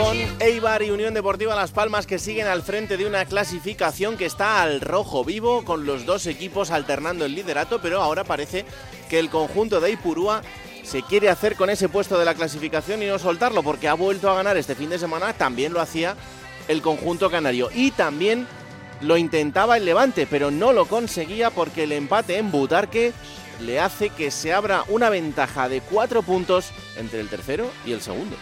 Con Eibar y Unión Deportiva Las Palmas que siguen al frente de una clasificación que está al rojo vivo, con los dos equipos alternando el liderato, pero ahora parece que el conjunto de Ipurúa se quiere hacer con ese puesto de la clasificación y no soltarlo, porque ha vuelto a ganar este fin de semana, también lo hacía el conjunto canario. Y también lo intentaba el Levante, pero no lo conseguía porque el empate en Butarque le hace que se abra una ventaja de cuatro puntos entre el tercero y el segundo.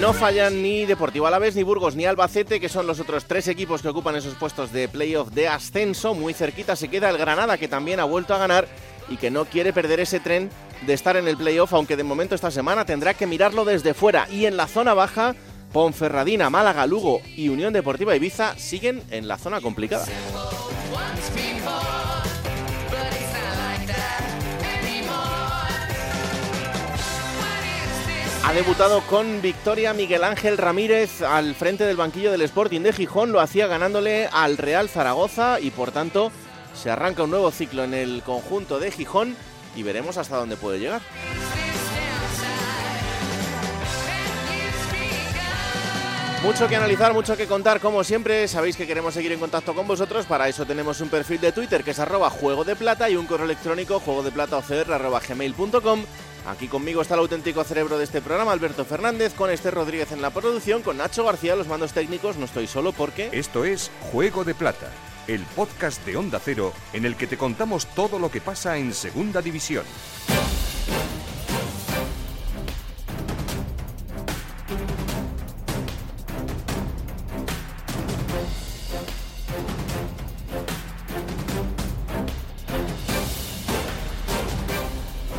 No fallan ni Deportivo Alavés, ni Burgos, ni Albacete, que son los otros tres equipos que ocupan esos puestos de playoff de ascenso. Muy cerquita se queda el Granada, que también ha vuelto a ganar y que no quiere perder ese tren de estar en el playoff, aunque de momento esta semana tendrá que mirarlo desde fuera. Y en la zona baja, Ponferradina, Málaga, Lugo y Unión Deportiva Ibiza siguen en la zona complicada. Ha debutado con victoria Miguel Ángel Ramírez al frente del banquillo del Sporting de Gijón, lo hacía ganándole al Real Zaragoza y por tanto se arranca un nuevo ciclo en el conjunto de Gijón y veremos hasta dónde puede llegar. Mucho que analizar, mucho que contar, como siempre. Sabéis que queremos seguir en contacto con vosotros. Para eso tenemos un perfil de Twitter que es arroba juego de plata y un correo electrónico juego de plata. Aquí conmigo está el auténtico cerebro de este programa, Alberto Fernández, con Esther Rodríguez en la producción, con Nacho García los mandos técnicos. No estoy solo porque. Esto es Juego de Plata, el podcast de Onda Cero en el que te contamos todo lo que pasa en Segunda División.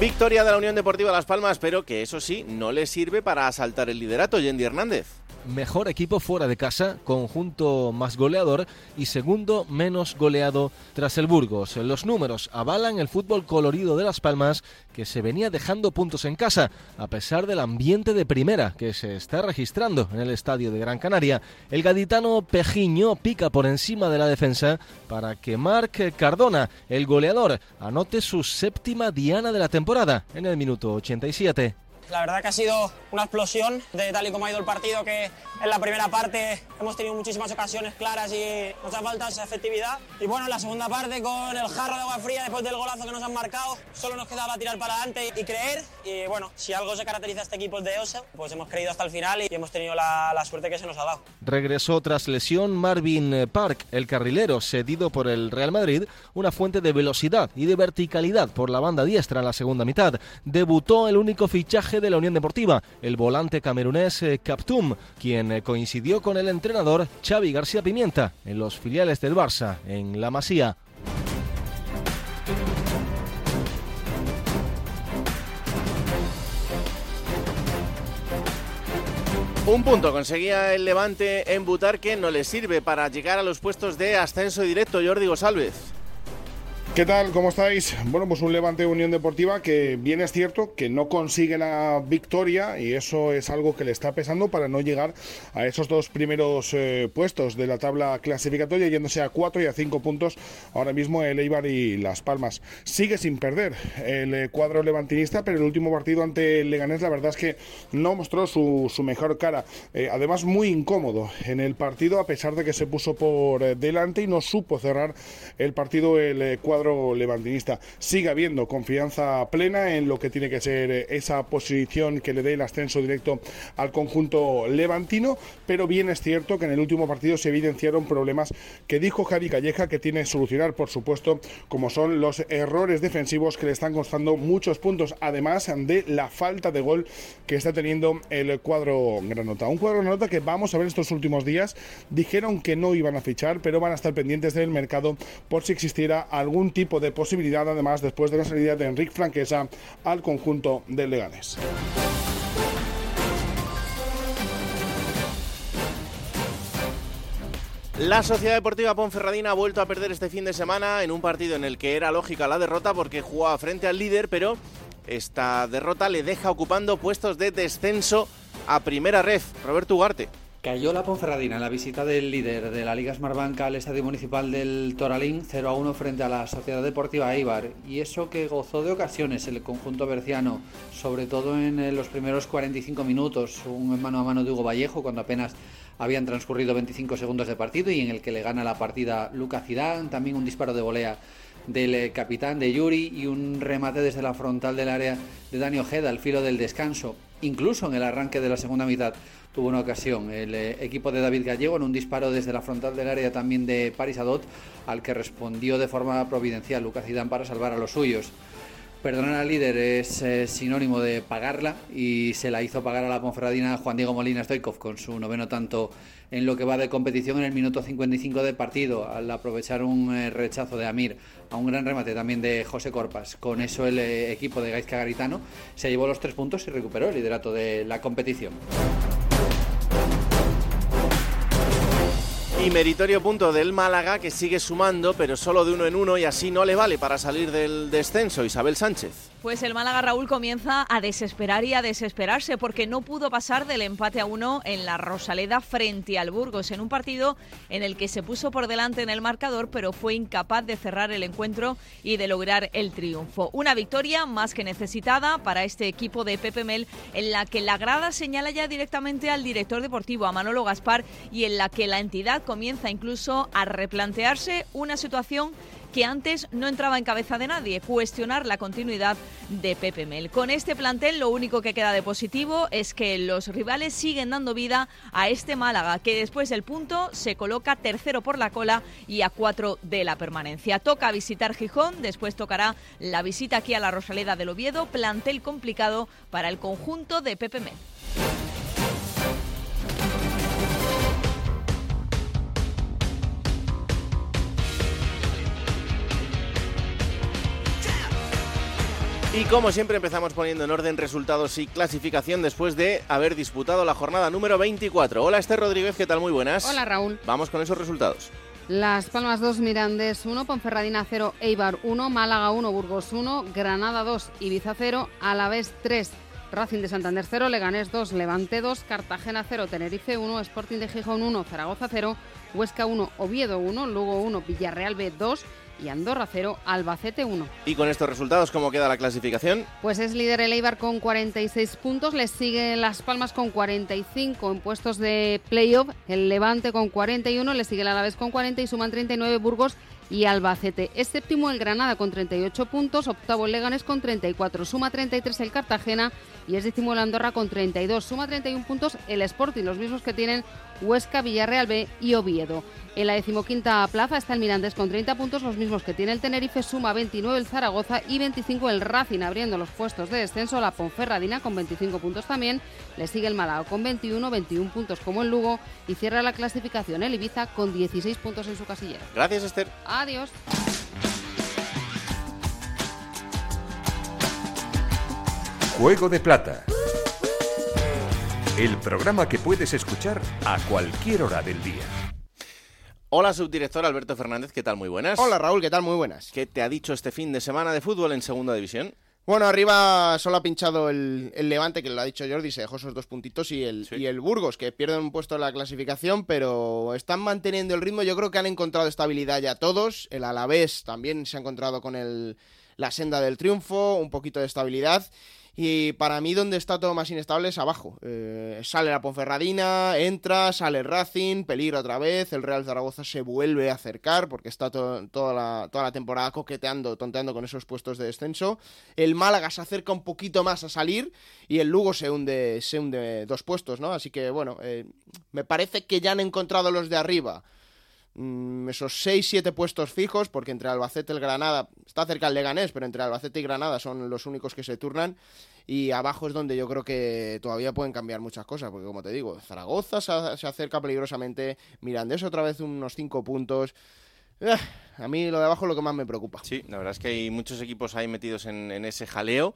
Victoria de la Unión Deportiva Las Palmas, pero que eso sí, no le sirve para asaltar el liderato, Yendi Hernández mejor equipo fuera de casa, conjunto más goleador y segundo menos goleado tras el Burgos. Los números avalan el fútbol colorido de Las Palmas que se venía dejando puntos en casa, a pesar del ambiente de primera que se está registrando en el estadio de Gran Canaria. El gaditano Pejiño pica por encima de la defensa para que Marc Cardona, el goleador, anote su séptima diana de la temporada en el minuto 87. La verdad que ha sido una explosión de tal y como ha ido el partido, que en la primera parte hemos tenido muchísimas ocasiones claras y nos ha faltado esa efectividad. Y bueno, en la segunda parte con el jarro de agua fría después del golazo que nos han marcado, solo nos quedaba tirar para adelante y creer. Y bueno, si algo se caracteriza a este equipo de Ose, pues hemos creído hasta el final y hemos tenido la, la suerte que se nos ha dado. Regresó tras lesión Marvin Park, el carrilero cedido por el Real Madrid, una fuente de velocidad y de verticalidad por la banda diestra en la segunda mitad. Debutó el único fichaje de la Unión Deportiva, el volante camerunés eh, Captum, quien eh, coincidió con el entrenador Xavi García Pimienta en los filiales del Barça, en La Masía. Un punto conseguía el Levante en Butarque, no le sirve para llegar a los puestos de ascenso directo, Jordi González. ¿Qué tal? ¿Cómo estáis? Bueno, pues un Levante Unión Deportiva que bien es cierto que no consigue la victoria y eso es algo que le está pesando para no llegar a esos dos primeros eh, puestos de la tabla clasificatoria, yéndose a cuatro y a cinco puntos ahora mismo el Eibar y Las Palmas. Sigue sin perder el eh, cuadro levantinista, pero el último partido ante el Leganés la verdad es que no mostró su, mejor cara. Eh, además, muy incómodo en el partido, a pesar de que se puso por delante y no supo cerrar el partido el cuadro levantinista. Sigue habiendo confianza plena en lo que tiene que ser eh, esa posición que le dé el ascenso directo al conjunto levantino, pero bien es cierto que en el último partido se evidenciaron problemas que dijo Javi Calleja que tiene que solucionar, por supuesto, como son los errores defensivos que le están costando muchos puntos, además de la falta de gol que está teniendo el cuadro Granota. Un cuadro Granota que vamos a ver estos últimos días. Dijeron que no iban a fichar, pero van a estar pendientes del mercado por si existiera algún tipo de posibilidad, además, después de la salida de Enrique Franquesa al conjunto del Leganés. La Sociedad Deportiva Ponferradina ha vuelto a perder este fin de semana en un partido en el que era lógica la derrota porque jugaba frente al líder, pero esta derrota le deja ocupando puestos de descenso a primera red. Roberto Ugarte. Cayó la Ponferradina en la visita del líder de la Liga Smartbank al Estadio Municipal del Toralín 0 a 1 frente a la Sociedad Deportiva Eibar. Y eso que gozó de ocasiones el conjunto berciano, sobre todo en los primeros 45 minutos, un mano a mano de Hugo Vallejo cuando apenas habían transcurrido 25 segundos de partido y en el que le gana la partida Luca Zidane, también un disparo de volea del eh, capitán de Yuri y un remate desde la frontal del área de Dani Ojeda al filo del descanso. Incluso en el arranque de la segunda mitad tuvo una ocasión el eh, equipo de David Gallego en un disparo desde la frontal del área también de Paris Adot al que respondió de forma providencial Lucas Zidane para salvar a los suyos. Perdonar al líder es eh, sinónimo de pagarla y se la hizo pagar a la Ponferradina Juan Diego Molina Stoikov con su noveno tanto en lo que va de competición en el minuto 55 de partido al aprovechar un eh, rechazo de Amir a un gran remate también de José Corpas. Con eso el eh, equipo de Gaizka Garitano se llevó los tres puntos y recuperó el liderato de la competición. Y meritorio punto del Málaga que sigue sumando, pero solo de uno en uno y así no le vale para salir del descenso. Isabel Sánchez. Pues el Málaga Raúl comienza a desesperar y a desesperarse porque no pudo pasar del empate a uno en la Rosaleda frente al Burgos, en un partido en el que se puso por delante en el marcador, pero fue incapaz de cerrar el encuentro y de lograr el triunfo. Una victoria más que necesitada para este equipo de Pepe Mel, en la que la grada señala ya directamente al director deportivo, a Manolo Gaspar, y en la que la entidad comienza incluso a replantearse una situación que antes no entraba en cabeza de nadie, cuestionar la continuidad de Pepe Mel. Con este plantel lo único que queda de positivo es que los rivales siguen dando vida a este Málaga, que después del punto se coloca tercero por la cola y a cuatro de la permanencia. Toca visitar Gijón, después tocará la visita aquí a la Rosaleda del Oviedo, plantel complicado para el conjunto de Pepe Mel. Y como siempre empezamos poniendo en orden resultados y clasificación después de haber disputado la jornada número 24. Hola Esther Rodríguez, ¿qué tal? Muy buenas. Hola Raúl. Vamos con esos resultados. Las Palmas 2, Mirandés 1, Ponferradina 0, Eibar 1, Málaga 1, Burgos 1, Granada 2, Ibiza 0, Alavés 3, Racing de Santander 0, Leganés 2, Levante 2, Cartagena 0, Tenerife 1, Sporting de Gijón 1, Zaragoza 0, Huesca 1, Oviedo 1, Lugo 1, Villarreal B 2, y Andorra 0, Albacete 1. ¿Y con estos resultados cómo queda la clasificación? Pues es líder el Eibar con 46 puntos, le sigue Las Palmas con 45 en puestos de playoff, el Levante con 41, le sigue el Alavés con 40 y suman 39 Burgos y Albacete. Es séptimo el Granada con 38 puntos, octavo el Leganés con 34, suma 33 el Cartagena y es décimo el Andorra con 32, suma 31 puntos el Sporting, los mismos que tienen Huesca, Villarreal B y Oviedo. En la decimoquinta plaza está el Mirandés con 30 puntos, los mismos que tiene el Tenerife, suma 29 el Zaragoza y 25 el Racing, abriendo los puestos de descenso la Ponferradina con 25 puntos también, le sigue el Málaga con 21, 21 puntos como el Lugo y cierra la clasificación el Ibiza con 16 puntos en su casillero. Gracias Esther. Adiós. Juego de Plata. El programa que puedes escuchar a cualquier hora del día. Hola, subdirector Alberto Fernández, ¿qué tal? Muy buenas. Hola Raúl, ¿qué tal? Muy buenas. ¿Qué te ha dicho este fin de semana de fútbol en Segunda División? Bueno, arriba solo ha pinchado el, Levante, que lo ha dicho Jordi, se dejó esos dos puntitos, y el, y el Burgos, que pierden un puesto en la clasificación, pero están manteniendo el ritmo. Yo creo que han encontrado estabilidad ya todos. El Alavés también se ha encontrado con el, la senda del triunfo, un poquito de estabilidad. Y para mí, donde está todo más inestable es abajo. Eh, sale la Ponferradina, entra, sale Racing, peligra otra vez. El Real Zaragoza se vuelve a acercar porque está toda, la, toda la temporada coqueteando, tonteando con esos puestos de descenso. El Málaga se acerca un poquito más a salir y el Lugo se hunde, se hunde dos puestos, ¿no? Así que, bueno, eh, me parece que ya han encontrado los de arriba Mm, esos 6-7 puestos fijos, porque entre Albacete y el Granada, está cerca el Leganés, pero entre Albacete y Granada son los únicos que se turnan. Y abajo es donde yo creo que todavía pueden cambiar muchas cosas, porque como te digo, Zaragoza se, acerca peligrosamente, Mirandés otra vez unos 5 puntos. Eh, a mí lo de abajo es lo que más me preocupa. Sí, la verdad es que hay muchos equipos ahí metidos en, en ese jaleo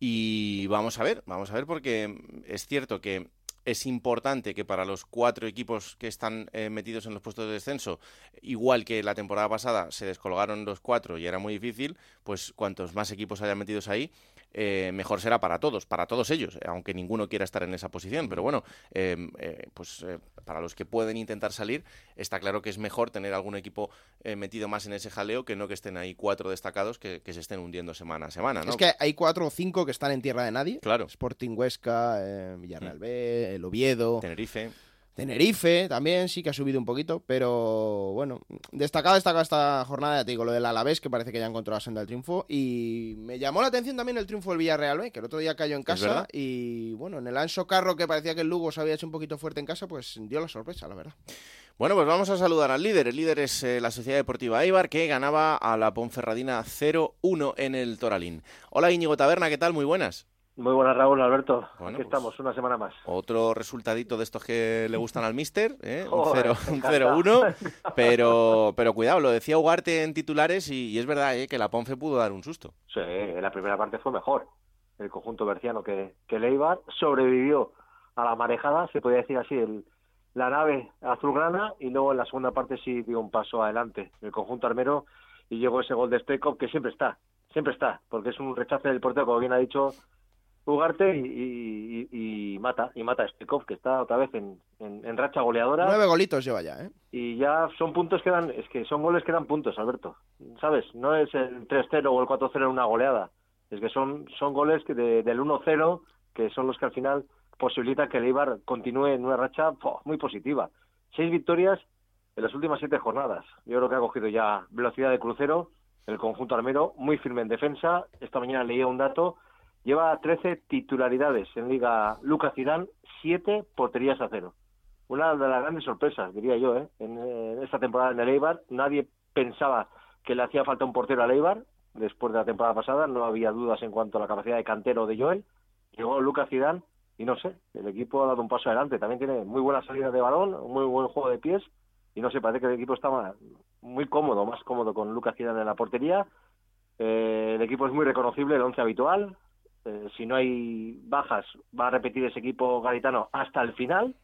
y vamos a ver, vamos a ver porque es cierto que es importante que para los cuatro equipos que están eh, metidos en los puestos de descenso, igual que la temporada pasada se descolgaron los cuatro y era muy difícil, pues cuantos más equipos hayan metidos ahí, eh, mejor será para todos, para todos ellos, aunque ninguno quiera estar en esa posición. Pero bueno, em, eh, pues para los que pueden intentar salir, está claro que es mejor tener algún equipo metido más en ese jaleo que no que estén ahí cuatro destacados que, se estén hundiendo semana a semana. ¿no? Es que hay cuatro o cinco que están en tierra de nadie. Claro. Sporting Huesca, Villarreal B, el Oviedo. Tenerife. Tenerife también sí que ha subido un poquito, pero bueno, destacado, destacado esta jornada, ya te digo, lo del Alavés, que parece que ya encontró la senda del triunfo, y me llamó la atención también el triunfo del Villarreal B, que el otro día cayó en casa, y bueno, en el Anso Carro, que parecía que el Lugo se había hecho un poquito fuerte en casa, pues dio la sorpresa, la verdad. Bueno, pues vamos a saludar al líder. El líder es eh, la Sociedad Deportiva Eibar, que ganaba a la Ponferradina 0-1 en el Toralín. Hola Íñigo Taberna, ¿qué tal? Muy buenas. Muy buenas, Raúl, Alberto. Aquí pues estamos, una semana más. Otro resultadito de estos que le gustan al Mister, ¿eh? un 0-1. Pero, pero cuidado, lo decía Ugarte en titulares y, es verdad ¿eh? que la Ponce pudo dar un susto. Sí, la primera parte fue mejor. El conjunto berciano que, que Leibar sobrevivió a la marejada, se podría decir así, el, la nave azulgrana y luego en la segunda parte sí dio un paso adelante el conjunto armero y llegó ese gol de Stekov que siempre está, siempre está, porque es un rechace del portero, como bien ha dicho Ugarte y, mata, y mata a Stekov, que está otra vez en, racha goleadora. Nueve golitos lleva ya, ¿eh? Y ya son puntos que dan, es que son goles que dan puntos, Alberto. ¿Sabes? No es el 3-0 o el 4-0 en una goleada. Es que son, son goles que del 1-0 que son los que al final posibilitan que el Eibar continúe en una racha muy positiva. Seis victorias en las últimas siete jornadas. Yo creo que ha cogido ya velocidad de crucero el conjunto armero, muy firme en defensa. Esta mañana leía un dato Lleva 13 titularidades en Liga Lucas Zidane, 7 porterías a cero. Una de las grandes sorpresas, diría yo, ¿eh? en, esta temporada en el Eibar. Nadie pensaba que le hacía falta un portero al Eibar después de la temporada pasada. No había dudas en cuanto a la capacidad de cantero de Joel. Llegó Lucas Zidane y no sé, el equipo ha dado un paso adelante. También tiene muy buena salida de balón, muy buen juego de pies y no sé, parece que el equipo está muy cómodo, más cómodo con Lucas Zidane en la portería. Eh, el equipo es muy reconocible, el once habitual, eh, si no hay bajas, va a repetir ese equipo gaditano hasta el final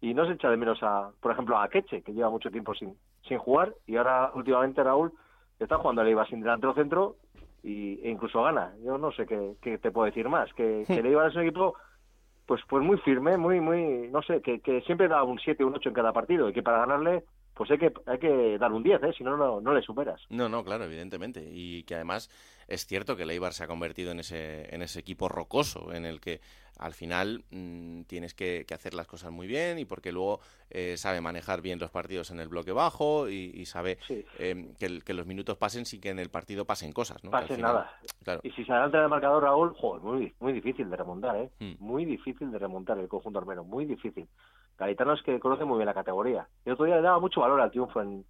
y no se echa de menos a, por ejemplo, a Queche, que lleva mucho tiempo sin, sin jugar y ahora últimamente Raúl está jugando a Leiva sin delantero centro y, e incluso gana. Yo no sé qué, te puedo decir más, que, que Leiva es un equipo pues pues muy firme, muy, muy, no sé, que, que siempre da un 7, un 8 en cada partido y que para ganarle pues hay que, hay que dar un 10, ¿eh? si no, no, no le superas. No, no, claro, evidentemente. Y que además es cierto que el Eibar se ha convertido en ese, en ese equipo rocoso, en el que al final mm, tienes que, hacer las cosas muy bien y porque luego eh, sabe manejar bien los partidos en el bloque bajo y, sabe em, que, los minutos pasen sin que en el partido pasen cosas. ¿no? Pasen nada. Y si se adelanta el marcador, Raúl, joder, muy, muy difícil de remontar, ¿eh? Hmm. Muy difícil de remontar el conjunto armero, muy difícil. Garitano es que conoce muy bien la categoría. El otro día le daba mucho valor al triunfo en,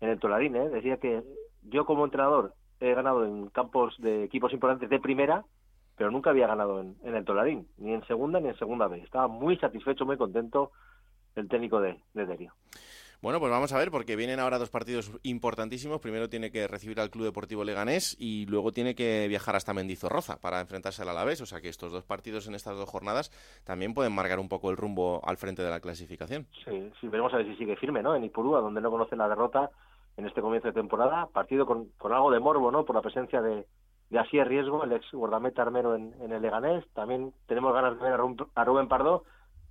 en el Tolarín, ¿eh? Decía que yo como entrenador he ganado en campos de equipos importantes de primera, pero nunca había ganado en, el Tolarín, ni en segunda ni en segunda vez. Estaba muy satisfecho, muy contento el técnico de, de Derio. Bueno, pues vamos a ver, porque vienen ahora dos partidos importantísimos. Primero tiene que recibir al Club Deportivo Leganés y luego tiene que viajar hasta Mendizorroza para enfrentarse al Alavés. O sea que estos dos partidos en estas dos jornadas también pueden marcar un poco el rumbo al frente de la clasificación. Sí, sí veremos a ver si sigue firme, ¿no? En Ipurúa, donde no conoce la derrota en este comienzo de temporada. Partido con, algo de morbo, ¿no? Por la presencia de, de Así Riesgo, el ex guardameta armero en, el Leganés. También tenemos ganas de ver a Rubén Pardo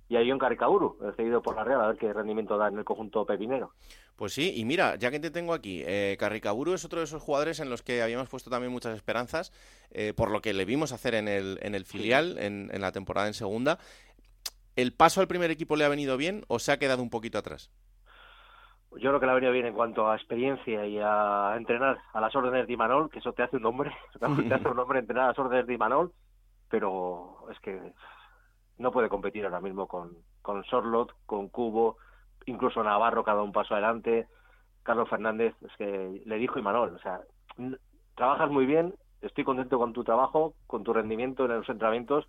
y a Ion Caricaburu, cedido por la Real, a ver qué rendimiento da en el conjunto pepinero. Pues sí, y mira, ya que te tengo aquí, eh, Carricaburu es otro de esos jugadores en los que habíamos puesto también muchas esperanzas, eh, por lo que le vimos hacer en el, en el filial, en, en la temporada en segunda. ¿El paso al primer equipo le ha venido bien o se ha quedado un poquito atrás? Yo creo que le ha venido bien en cuanto a experiencia y a entrenar a las órdenes de Imanol, que eso te hace un hombre, te hace un hombre entrenar a las órdenes de Imanol, pero es que no puede competir ahora mismo con, con Sorlot, con Cubo, incluso Navarro cada un paso adelante, Carlos Fernández, es que le dijo Imanol, o sea, trabajas muy bien, estoy contento con tu trabajo, con tu rendimiento en los entrenamientos,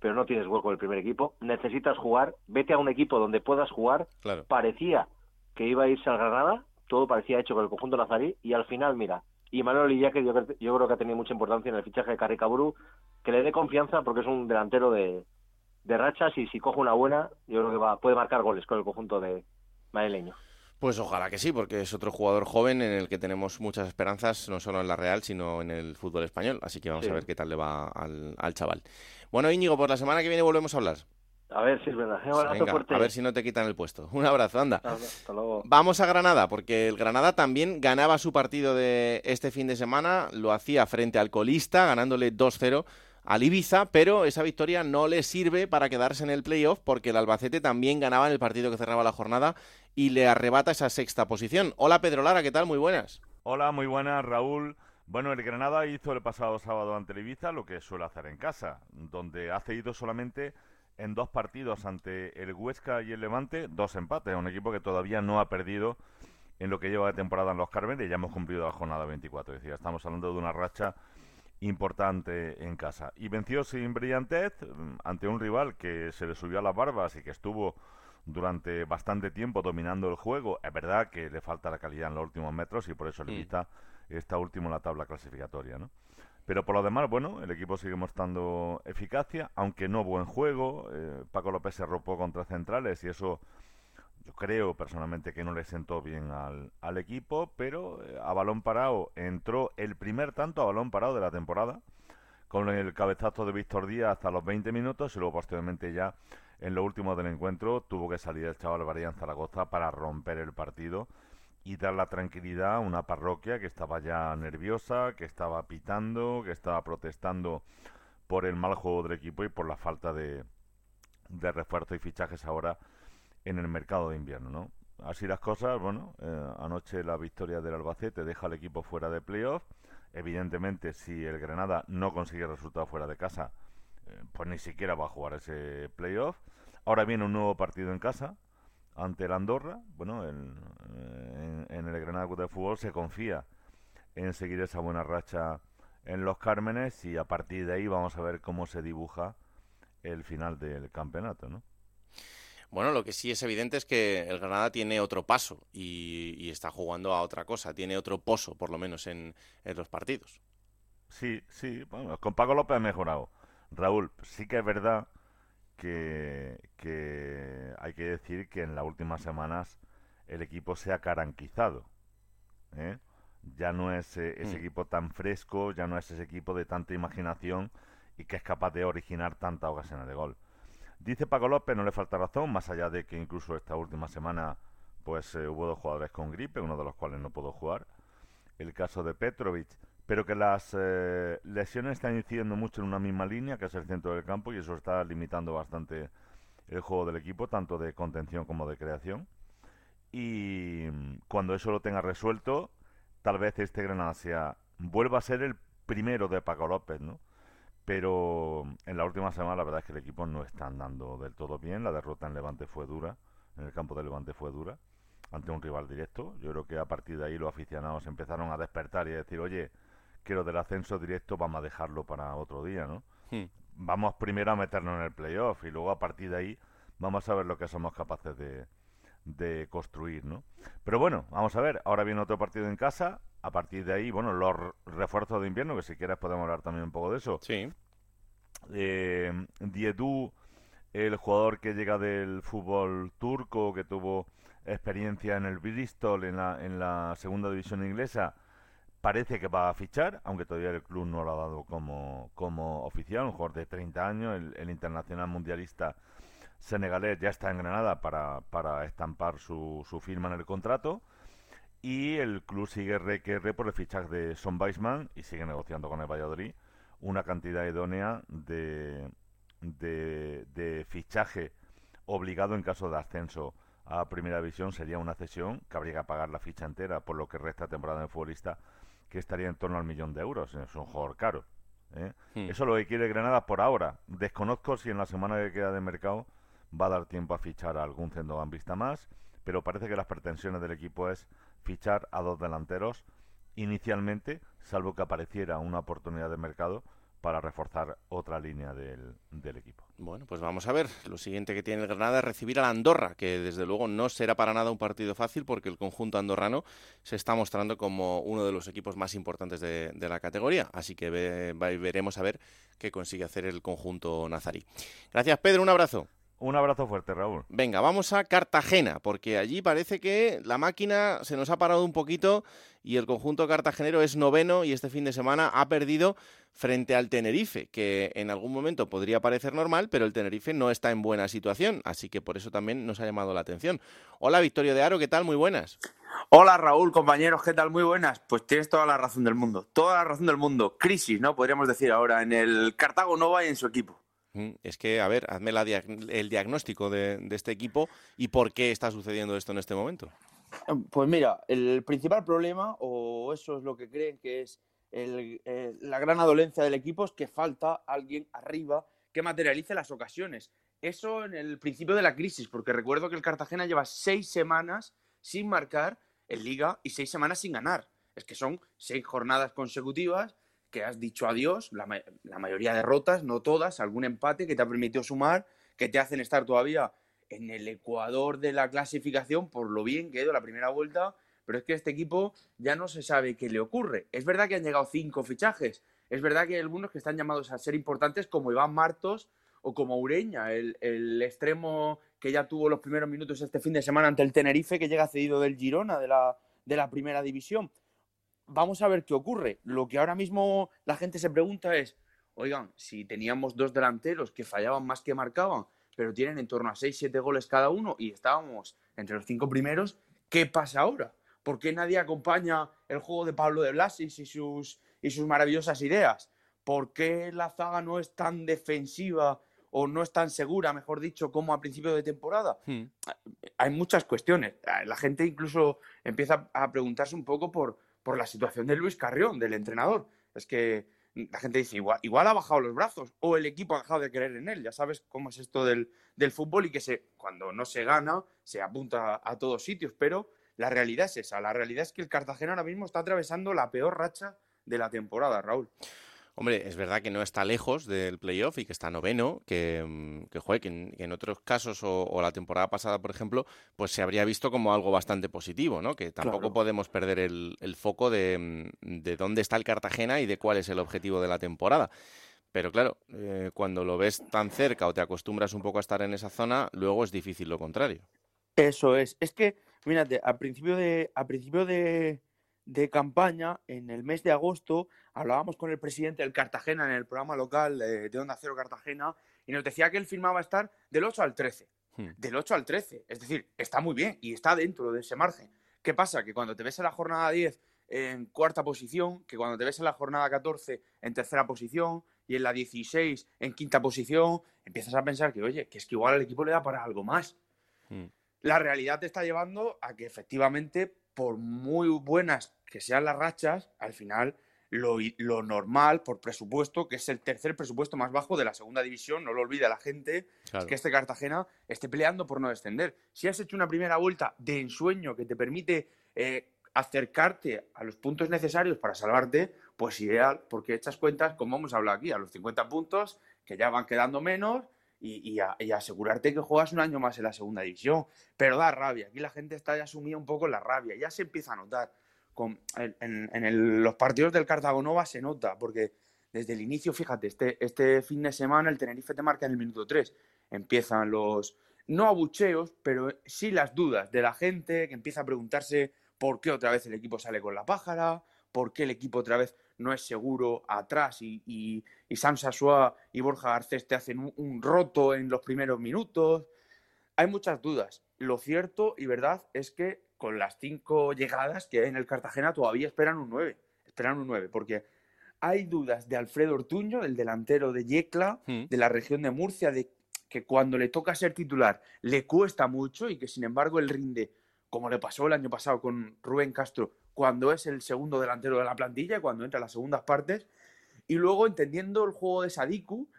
pero no tienes hueco en el primer equipo, necesitas jugar, vete a un equipo donde puedas jugar, parecía que iba a irse al Granada, todo parecía hecho con el conjunto nazarí y al final, mira, y Manuel Illaque yo, yo creo que ha tenido mucha importancia en el fichaje de Carricaburu, que le dé confianza porque es un delantero de, de rachas y si coge una buena, yo creo que va, puede marcar goles con el conjunto de madrileño. Pues ojalá que sí, porque es otro jugador joven en el que tenemos muchas esperanzas, no solo en la Real, sino en el fútbol español. Así que vamos a ver qué tal le va al, al chaval. Bueno, Íñigo, por la semana que viene volvemos a hablar. A ver si es verdad. a ver si no te quitan el puesto. Un abrazo, anda. Hasta luego. Vamos a Granada, porque el Granada también ganaba su partido de este fin de semana, lo hacía frente al colista, ganándole 2-0 al Ibiza, pero esa victoria no le sirve para quedarse en el playoff porque el Albacete también ganaba en el partido que cerraba la jornada y le arrebata esa sexta posición. Hola Pedro Lara, ¿qué tal? Muy buenas. Hola, muy buenas Raúl. Bueno, el Granada hizo el pasado sábado ante el Ibiza lo que suele hacer en casa, donde ha cedido solamente en dos partidos ante el Huesca y el Levante, dos empates, un equipo que todavía no ha perdido en lo que lleva de temporada en los Cármenes y ya hemos cumplido la jornada 24. Es decir, estamos hablando de una racha importante en casa. Y venció sin brillantez mm, ante un rival que se le subió a las barbas y que estuvo durante bastante tiempo dominando el juego. Es verdad que le falta la calidad en los últimos metros y por eso le está está último en la tabla clasificatoria, ¿no? Pero por lo demás, bueno, el equipo sigue mostrando eficacia, aunque no buen juego. Eh, Paco López se arropó contra centrales y eso yo creo personalmente que no le sentó bien al, al equipo, pero eh, a balón parado entró el primer tanto a balón parado de la temporada, con el cabezazo de Víctor Díaz hasta los 20 minutos y luego posteriormente ya en lo último del encuentro tuvo que salir el chaval Varián Zaragoza para romper el partido y dar la tranquilidad a una parroquia que estaba ya nerviosa, que estaba pitando, que estaba protestando por el mal juego del equipo y por la falta de, de refuerzo y fichajes ahora en el mercado de invierno, ¿no? Así las cosas, bueno, eh, anoche la victoria del Albacete deja al equipo fuera de playoff. Evidentemente, si el Granada no consigue resultado fuera de casa, eh, pues ni siquiera va a jugar ese playoff. Ahora viene un nuevo partido en casa ante el Andorra. Bueno, en, en, el Granada de Fútbol se confía en seguir esa buena racha en los Cármenes y a partir de ahí vamos a ver cómo se dibuja el final del campeonato, ¿no? Bueno, lo que sí es evidente es que el Granada tiene otro paso y, está jugando a otra cosa, tiene otro pozo, por lo menos, en, los partidos. Sí, sí, bueno, con Paco López ha mejorado. Raúl, sí que es verdad que, hay que decir que en las últimas semanas el equipo se ha caranquizado. ¿eh? Ya no es eh, ese mm. equipo tan fresco, ya no es ese equipo de tanta imaginación y que es capaz de originar tantas ocasiones de gol. Dice Paco López, no le falta razón, más allá de que incluso esta última semana pues eh, hubo dos jugadores con gripe, uno de los cuales no pudo jugar. El caso de Petrovic, pero que las eh, lesiones están incidiendo mucho en una misma línea, que es el centro del campo, y eso está limitando bastante el juego del equipo, tanto de contención como de creación. Y mm, cuando eso lo tenga resuelto, tal vez este Granada sea, vuelva a ser el primero de Paco López, ¿no? Pero en la última semana la verdad es que el equipo no está andando del todo bien. La derrota en Levante fue dura, en el campo de Levante fue dura, ante un rival directo. Yo creo que a partir de ahí los aficionados empezaron a despertar y a decir, oye, que lo del ascenso directo vamos a dejarlo para otro día, ¿no? Hmm. Vamos primero a meternos en el playoff y luego a partir de ahí vamos a ver lo que somos capaces de, de construir, ¿no? Pero bueno, vamos a ver, ahora viene otro partido en casa, a partir de ahí, bueno, los refuerzos de invierno, que si quieres podemos hablar también un poco de eso. Sí. Eh, Diedu, el jugador que llega del fútbol turco, que tuvo experiencia en el Bristol, en la, en la segunda división inglesa, parece que va a fichar, aunque todavía el club no lo ha dado como, como oficial, un jugador de 30 años, el, internacional mundialista senegalés ya está en Granada para, para estampar su, su firma en el contrato y el club sigue requerre por el fichaje de Son Weisman y sigue negociando con el Valladolid una cantidad idónea de, de, fichaje obligado en caso de ascenso a Primera División. Sería una cesión que habría que pagar la ficha entera por lo que resta temporada de futbolista, que estaría en torno al millón de euros. Es un jugador caro. ¿eh? Hmm. Eso es lo que quiere Granada por ahora. Desconozco si en la semana que queda de mercado va a dar tiempo a fichar a algún centrocampista más, pero parece que las pretensiones del equipo es fichar a dos delanteros inicialmente, salvo que apareciera una oportunidad de mercado, para reforzar otra línea del, equipo. Bueno, pues vamos a ver. Lo siguiente que tiene el Granada es recibir a la Andorra, que desde luego no será para nada un partido fácil porque el conjunto andorrano se está mostrando como uno de los equipos más importantes de, de la categoría. Así que veremos a ver qué consigue hacer el conjunto nazarí. Gracias, Pedro. Un abrazo. Un abrazo fuerte, Raúl. Venga, vamos a Cartagena, porque allí parece que la máquina se nos ha parado un poquito y el conjunto cartagenero es noveno y este fin de semana ha perdido frente al Tenerife, que en algún momento podría parecer normal, pero el Tenerife no está en buena situación, así que por eso también nos ha llamado la atención. Hola, Victorio de Aro, ¿qué tal? Muy buenas. Hola Raúl, compañeros, ¿qué tal? Muy buenas. Pues tienes toda la razón del mundo, toda la razón del mundo. Crisis, ¿no? Podríamos decir ahora en el Cartago Nova y en su equipo. Es que, a ver, hazme el diagnóstico de, este equipo y por qué está sucediendo esto en este momento. Pues mira, el principal problema, o eso es lo que creen que es eh, la gran adolencia del equipo, es que falta alguien arriba que materialice las ocasiones. Eso en el principio de la crisis, porque recuerdo que el Cartagena lleva seis semanas sin marcar en liga y seis semanas sin ganar. Es que son seis jornadas consecutivas que has dicho adiós, la, la mayoría de derrotas, no todas, algún empate que te ha permitido sumar, que te hacen estar todavía en el ecuador de la clasificación por lo bien que ha ido la primera vuelta, pero es que este equipo ya no se sabe qué le ocurre. Es verdad que han llegado cinco fichajes, es verdad que hay algunos que están llamados a ser importantes como Iván Martos o como Ureña, el, el extremo que ya tuvo los primeros minutos este fin de semana ante el Tenerife, que llega cedido del Girona de la, de la primera división vamos a ver qué ocurre. Lo que ahora mismo la gente se pregunta es, oigan, si teníamos dos delanteros que fallaban más que marcaban, pero tienen en torno a 6-7 goles cada uno y estábamos entre los cinco primeros, ¿qué pasa ahora? ¿Por qué nadie acompaña el juego de Pablo de Blasis y sus, y sus maravillosas ideas? ¿Por qué la zaga no es tan defensiva o no es tan segura, mejor dicho, como a principio de temporada? Hmm. Hay muchas cuestiones. La gente incluso empieza a preguntarse un poco por, por la situación de Luis Carrión, del entrenador. Es que la gente dice, igual, ha bajado los brazos o el equipo ha dejado de creer en él. Ya sabes cómo es esto del, del fútbol y que se, cuando no se gana se apunta a todos sitios, pero la realidad es esa. La realidad es que el Cartagena ahora mismo está atravesando la peor racha de la temporada, Raúl. Hombre, es verdad que no está lejos del playoff y que está noveno, que, mm, que, en, otros casos o, la temporada pasada, por ejemplo, pues se habría visto como algo bastante positivo, ¿no? Que tampoco podemos perder el, foco de, mm, de, dónde está el Cartagena y de cuál es el objetivo de la temporada. Pero claro, eh, cuando lo ves tan cerca o te acostumbras un poco a estar en esa zona, luego es difícil lo contrario. Eso es. Es que, mírate, al principio de, al principio de, de campaña, en el mes de agosto, hablábamos con el presidente del Cartagena en el programa local de, Onda Cero Cartagena y nos decía que él firmaba estar del 8 al 13. Hmm. Del 8 al 13. Es decir, está muy bien y está dentro de ese margen. ¿Qué pasa? Que cuando te ves en la jornada 10 en cuarta posición, que cuando te ves en la jornada 14 en tercera posición y en la 16 en quinta posición, empiezas a pensar que, oye, que es que igual al equipo le da para algo más. Hmm. La realidad te está llevando a que efectivamente por muy buenas que sean las rachas, al final lo, normal, por presupuesto, que es el tercer presupuesto más bajo de la segunda división, no lo olvida la gente, es que este Cartagena esté peleando por no descender. Si has hecho una primera vuelta de ensueño que te permite eh, acercarte a los puntos necesarios para salvarte, pues ideal, porque echas cuentas, como hemos hablado aquí, a los 50 puntos, que ya van quedando menos, y, asegurarte que juegas un año más en la segunda división. Pero da rabia, aquí la gente está ya sumida un poco en la rabia, ya se empieza a notar. En, los partidos del Cartagonova se nota, porque desde el inicio, fíjate, este, este fin de semana el Tenerife te marca en el minuto 3. Empiezan los, no abucheos, pero sí las dudas de la gente que empieza a preguntarse por qué otra vez el equipo sale con la pájara, por qué el equipo otra vez no es seguro atrás y, y, y y Borja Garcés te hacen un, roto en los primeros minutos. Hay muchas dudas. Lo cierto y verdad es que con las cinco llegadas que hay en el Cartagena todavía esperan un 9. Esperan un 9 porque hay dudas de Alfredo Ortuño, el delantero de Yecla, hmm. de la región de Murcia, de que cuando le toca ser titular le cuesta mucho y que sin embargo él rinde, como le pasó el año pasado con Rubén Castro, cuando es el segundo delantero de la plantilla, cuando entra a las segundas partes. Y luego, entendiendo el juego de Sadiku,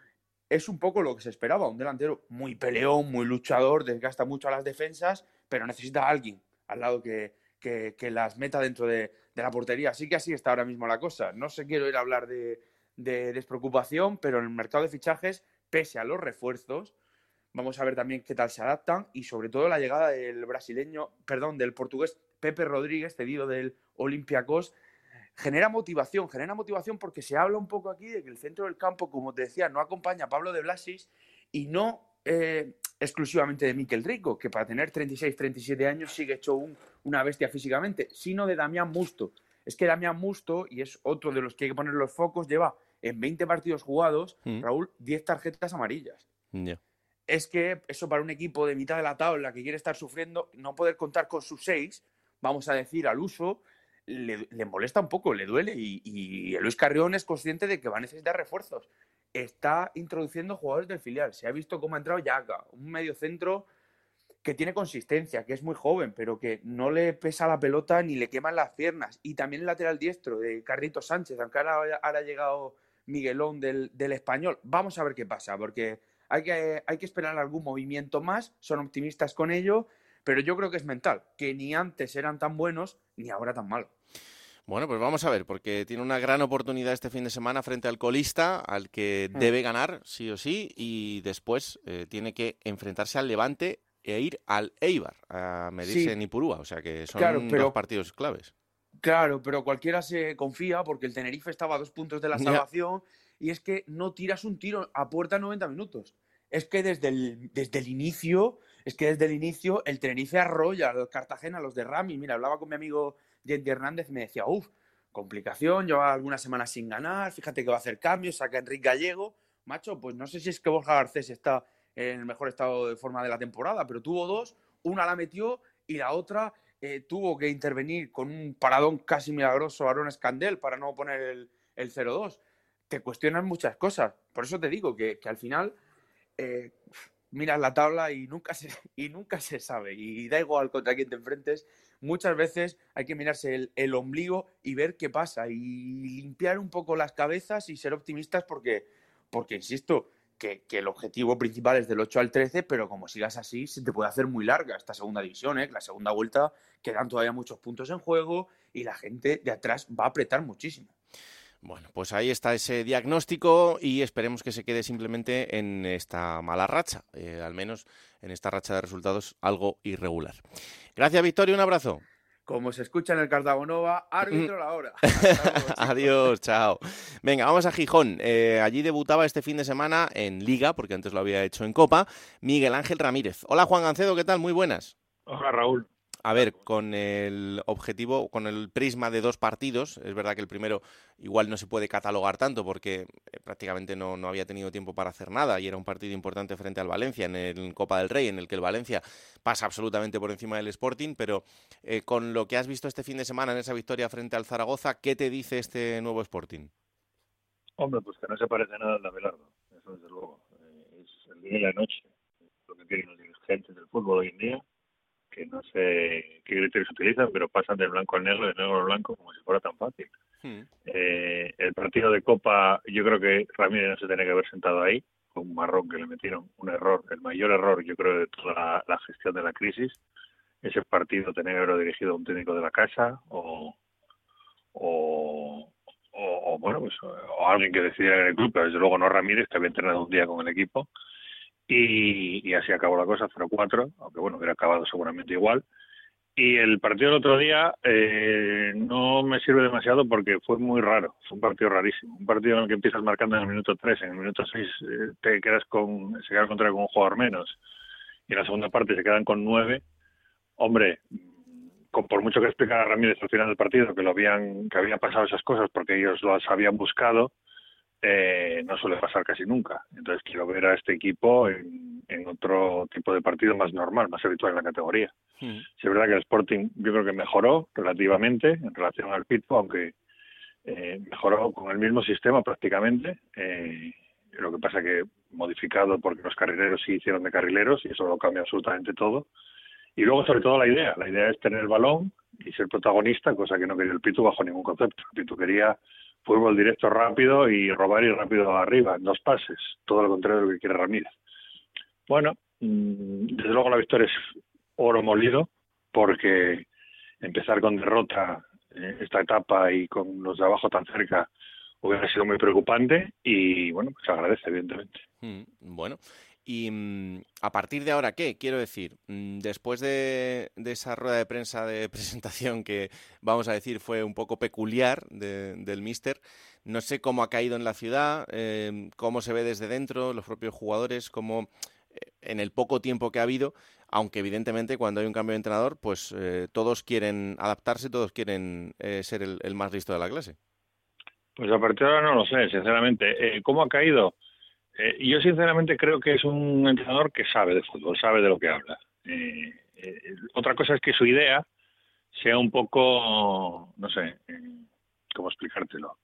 es un poco lo que se esperaba. Un delantero muy peleón, muy luchador, desgasta mucho a las defensas, pero necesita a alguien al lado que, que, las meta dentro de, la portería. Así que así está ahora mismo la cosa. No se quiero ir a hablar de, de despreocupación, pero en el mercado de fichajes, pese a los refuerzos, vamos a ver también qué tal se adaptan y sobre todo la llegada del brasileño, perdón, del portugués Pepe Rodríguez, cedido del Olympiacos, genera motivación, genera motivación porque se habla un poco aquí de que el centro del campo, como te decía, no acompaña a Pablo de Blasis y no eh, exclusivamente de Miquel Rico, que para tener 36, 37 años sigue hecho una bestia físicamente, sino de Damián Musto. Es que Damián Musto, y es otro de los que hay que poner los focos, lleva en 20 partidos jugados, mm. Raúl, 10 tarjetas amarillas. Es que eso para un equipo de mitad de la tabla que quiere estar sufriendo, no poder contar con sus 6, vamos a decir, al uso, le, molesta un poco, le duele y, y, Luis Carrión es consciente de que va a necesitar refuerzos está introduciendo jugadores del filial. Se ha visto cómo ha entrado Yaga, un medio centro que tiene consistencia, que es muy joven, pero que no le pesa la pelota ni le queman las piernas. Y también el lateral diestro de Carrito Sánchez, aunque ahora, ha llegado Miguelón del, español. Vamos a ver qué pasa, porque hay que, hay que esperar algún movimiento más, son optimistas con ello, pero yo creo que es mental, que ni antes eran tan buenos ni ahora tan malos. Bueno, pues vamos a ver, porque tiene una gran oportunidad este fin de semana frente al colista, al que mm. debe ganar, sí o sí, y después eh, tiene que enfrentarse al Levante e ir al Eibar a medirse en Ipurúa. O sea que son dos partidos claves. Claro, pero cualquiera se confía porque el Tenerife estaba a dos puntos de la salvación y es que no tiras un tiro a puerta 90 minutos. Es que desde el, desde el inicio, es que desde el inicio el Tenerife arrolla al Cartagena, los de Rami. Mira, hablaba con mi amigo Jenny Hernández me decía, uff, complicación, lleva algunas semanas sin ganar, fíjate que va a hacer cambios, saca Enrique Gallego. Macho, pues no sé si es que Borja Garcés está en el mejor estado de forma de la temporada, pero tuvo dos, una la metió y la otra eh, tuvo que intervenir con un paradón casi milagroso Aaron Escandel para no poner el, el 0-2. Te cuestionan muchas cosas. Por eso te digo que, al final eh, miras la tabla y nunca, se, y nunca se sabe. Y da igual contra quién te enfrentes, muchas veces hay que mirarse el, ombligo y ver qué pasa y limpiar un poco las cabezas y ser optimistas porque, porque insisto, que, el objetivo principal es del 8 al 13, pero como sigas así, se te puede hacer muy larga esta segunda división, ¿eh? la segunda vuelta quedan todavía muchos puntos en juego y la gente de atrás va a apretar muchísimo. Bueno, pues ahí está ese diagnóstico y esperemos que se quede simplemente en esta mala racha, eh, al menos en esta racha de resultados algo irregular. Gracias, Victoria, un abrazo. Como se escucha en el Cartagonova, árbitro la hora. Adiós, chao. Venga, vamos a Gijón. Eh, allí debutaba este fin de semana en Liga, porque antes lo había hecho en Copa, Miguel Ángel Ramírez. Hola, Juan Gancedo, ¿qué tal? Muy buenas. Hola, Raúl a ver, con el objetivo, con el prisma de dos partidos, es verdad que el primero igual no se puede catalogar tanto porque eh, prácticamente no, había tenido tiempo para hacer nada y era un partido importante frente al Valencia en el Copa del Rey, en el que el Valencia pasa absolutamente por encima del Sporting, pero eh, con lo que has visto este fin de semana en esa victoria frente al Zaragoza, ¿qué te dice este nuevo Sporting? Hombre, pues que no se parece nada al de Abelardo, eso desde luego. Eh, es el día y la noche, lo que quieren los dirigentes del fútbol hoy en día que no sé qué criterios utilizan, pero pasan del blanco al negro, del negro al blanco, como si fuera tan fácil. Hmm. Eh, el partido de Copa, yo creo que Ramírez no se tenía que haber sentado ahí, con un marrón que le metieron, un error, el mayor error, yo creo, de toda la, gestión de la crisis. Ese partido tenía que haberlo dirigido a un técnico de la casa o, o, o, bueno, pues o alguien que decidiera en el club, pero desde luego no Ramírez, que había entrenado un día con el equipo y, así acabó la cosa 0-4, aunque bueno, hubiera acabado seguramente igual. Y el partido del otro día eh, no me sirve demasiado porque fue muy raro, fue un partido rarísimo. Un partido en el que empiezas marcando en el minuto 3, en el minuto 6 eh, te quedas con, se queda contra con un jugador menos y en la segunda parte se quedan con 9. Hombre, con, por mucho que explicara Ramírez al final del partido que lo habían que habían pasado esas cosas porque ellos las habían buscado, eh, no suele pasar casi nunca. Entonces quiero ver a este equipo en, otro tipo de partido más normal, más habitual en la categoría. Hmm. es verdad que el Sporting yo creo que mejoró relativamente en relación al Pitpo, aunque eh, mejoró con el mismo sistema prácticamente. Eh, lo que pasa que modificado porque los carrileros sí hicieron de carrileros y eso lo cambia absolutamente todo. Y luego sobre todo la idea, la idea es tener el balón y ser protagonista, cosa que no quería el Pitu bajo ningún concepto. El Pitu quería fútbol directo rápido y robar y rápido arriba, en dos pases, todo lo contrario de lo que quiere Ramírez. Bueno, mm, desde luego la victoria es oro molido, porque empezar con derrota esta etapa y con los de abajo tan cerca hubiera sido muy preocupante y bueno, pues se agradece, evidentemente. Mm, bueno, y mm, a partir de ahora, ¿qué? Quiero decir, mm, después de, esa rueda de prensa de presentación que, vamos a decir, fue un poco peculiar del Mister, no sé cómo ha caído en la ciudad, eh, cómo se ve desde dentro, los propios jugadores, cómo eh, en el poco tiempo que ha habido, aunque evidentemente cuando hay un cambio de entrenador, pues eh, todos quieren adaptarse, todos quieren ser el, el, más listo de la clase. Pues a partir de ahora no lo sé, sinceramente. ¿Cómo ha caído? Eh, yo sinceramente creo que es un entrenador que sabe de fútbol, sabe de lo que habla. Eh, eh, otra cosa es que su idea sea un poco, no sé, cómo explicártelo,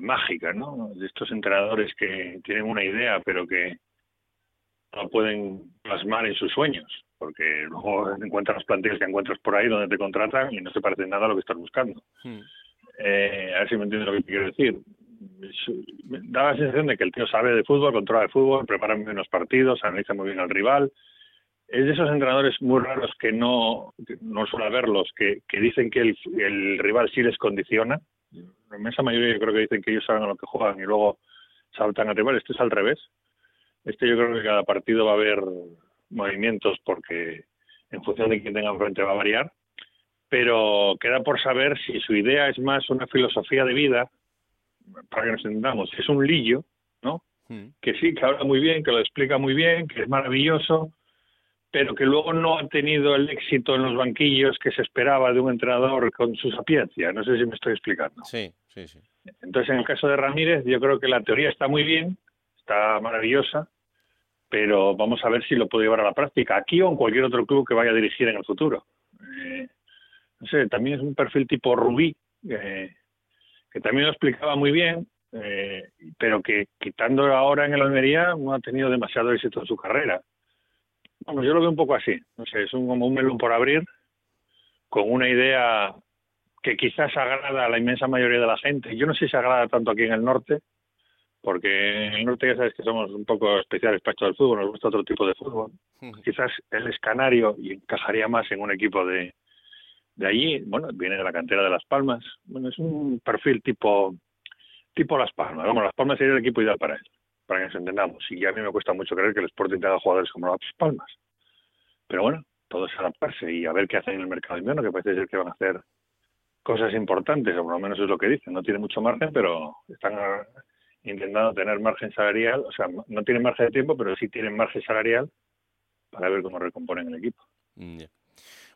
mágica, ¿no? De estos entrenadores que tienen una idea pero que no pueden plasmar en sus sueños, porque luego encuentras las plantillas que encuentras por ahí donde te contratan y no te parece nada lo que estás buscando. Hmm. a ver si me entiendes lo que quiero decir da la sensación de que el tío sabe de fútbol, controla el fútbol, prepara muy bien los partidos, analiza muy bien al rival. Es de esos entrenadores muy raros que no, no suele verlos, que, que dicen que el, el, rival sí les condiciona. En esa mayoría yo creo que dicen que ellos saben a lo que juegan y luego saltan al rival. Este es al revés. Este yo creo que cada partido va a haber movimientos porque en función de quién tenga enfrente va a variar. Pero queda por saber si su idea es más una filosofía de vida para que nos entendamos, es un lillo, ¿no? Hmm. Que sí, que habla muy bien, que lo explica muy bien, que es maravilloso, pero que luego no ha tenido el éxito en los banquillos que se esperaba de un entrenador con su sapiencia. No sé si me estoy explicando. Sí, sí, sí. Entonces, en el caso de Ramírez, yo creo que la teoría está muy bien, está maravillosa, pero vamos a ver si lo puede llevar a la práctica, aquí o en cualquier otro club que vaya a dirigir en el futuro. Eh, no sé, también es un perfil tipo Rubí, eh, que también lo explicaba muy bien, eh, pero que quitando ahora en el Almería no ha tenido demasiado éxito en su carrera. Bueno, yo lo veo un poco así, no sé, es un, como un melón por abrir, con una idea que quizás agrada a la inmensa mayoría de la gente. Yo no sé si agrada tanto aquí en el norte, porque en el norte ya sabes que somos un poco especiales para esto del fútbol, nos gusta otro tipo de fútbol. Quizás él es canario y encajaría más en un equipo de, de allí, bueno, viene de la cantera de Las Palmas. Bueno, es un perfil tipo tipo Las Palmas. Vamos, Las Palmas sería el equipo ideal para él, para que nos entendamos. Y a mí me cuesta mucho creer que el Sporting tenga jugadores como Las Palmas. Pero bueno, todo es adaptarse y a ver qué hacen en el mercado invierno, que parece ser que van a hacer cosas importantes, o por lo menos es lo que dicen. No tiene mucho margen, pero están intentando tener margen salarial, o sea, no tienen margen de tiempo, pero sí tienen margen salarial para ver cómo recomponen el equipo. Mm,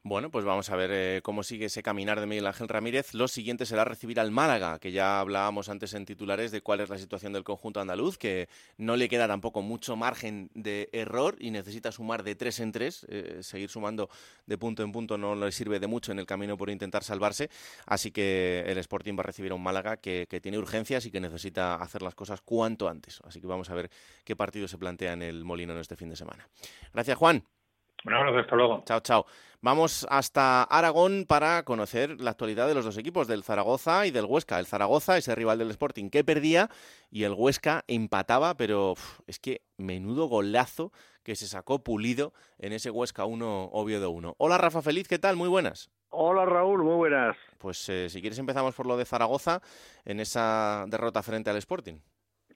bueno, pues vamos a ver eh, cómo sigue ese caminar de Miguel Ángel Ramírez. Lo siguiente será recibir al Málaga, que ya hablábamos antes en titulares de cuál es la situación del conjunto andaluz, que no le queda tampoco mucho margen de error y necesita sumar de tres en tres. Eh, seguir sumando de punto en punto no le sirve de mucho en el camino por intentar salvarse. Así que el Sporting va a recibir a un Málaga que, que tiene urgencias y que necesita hacer las cosas cuanto antes. Así que vamos a ver qué partido se plantea en el Molino en este fin de semana. Gracias, Juan. Bueno, hasta luego. Chao, chao. Vamos hasta Aragón para conocer la actualidad de los dos equipos, del Zaragoza y del Huesca. El Zaragoza, ese rival del Sporting que perdía, y el Huesca empataba, pero es que menudo golazo que se sacó pulido en ese Huesca 1, de 1. Hola Rafa Feliz, ¿qué tal? Muy buenas. Hola Raúl, muy buenas. Pues eh, si quieres empezamos por lo de Zaragoza en esa derrota frente al Sporting.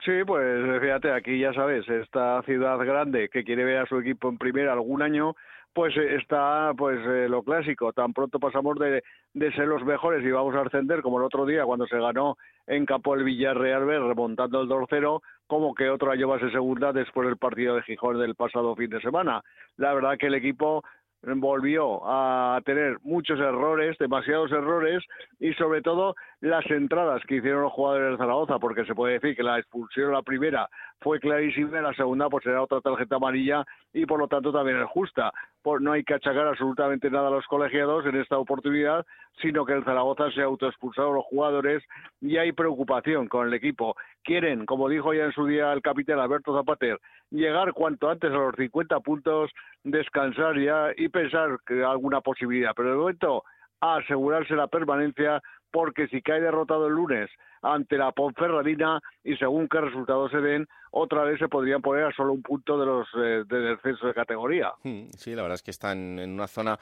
Sí, pues fíjate, aquí ya sabes, esta ciudad grande que quiere ver a su equipo en primera algún año, pues eh, está pues eh, lo clásico. Tan pronto pasamos de, de ser los mejores y vamos a ascender, como el otro día cuando se ganó en campo el Villarreal remontando el 2-0, como que otro año va a ser segunda después del partido de Gijón del pasado fin de semana. La verdad que el equipo volvió a tener muchos errores, demasiados errores y sobre todo las entradas que hicieron los jugadores de Zaragoza, porque se puede decir que la expulsión la primera fue clarísima, la segunda pues era otra tarjeta amarilla y por lo tanto también es justa. Pues no hay que achacar absolutamente nada a los colegiados en esta oportunidad, sino que el Zaragoza se ha autoexpulsado a los jugadores y hay preocupación con el equipo. Quieren, como dijo ya en su día el capitán Alberto Zapater, llegar cuanto antes a los 50 puntos, descansar ya y pensar que alguna posibilidad, pero de momento asegurarse la permanencia porque si cae derrotado el lunes ante la Ponferradina y según qué resultados se den, otra vez se podrían poner a solo un punto de los eh, de descenso de categoría. Hmm, sí, la verdad es que están en una zona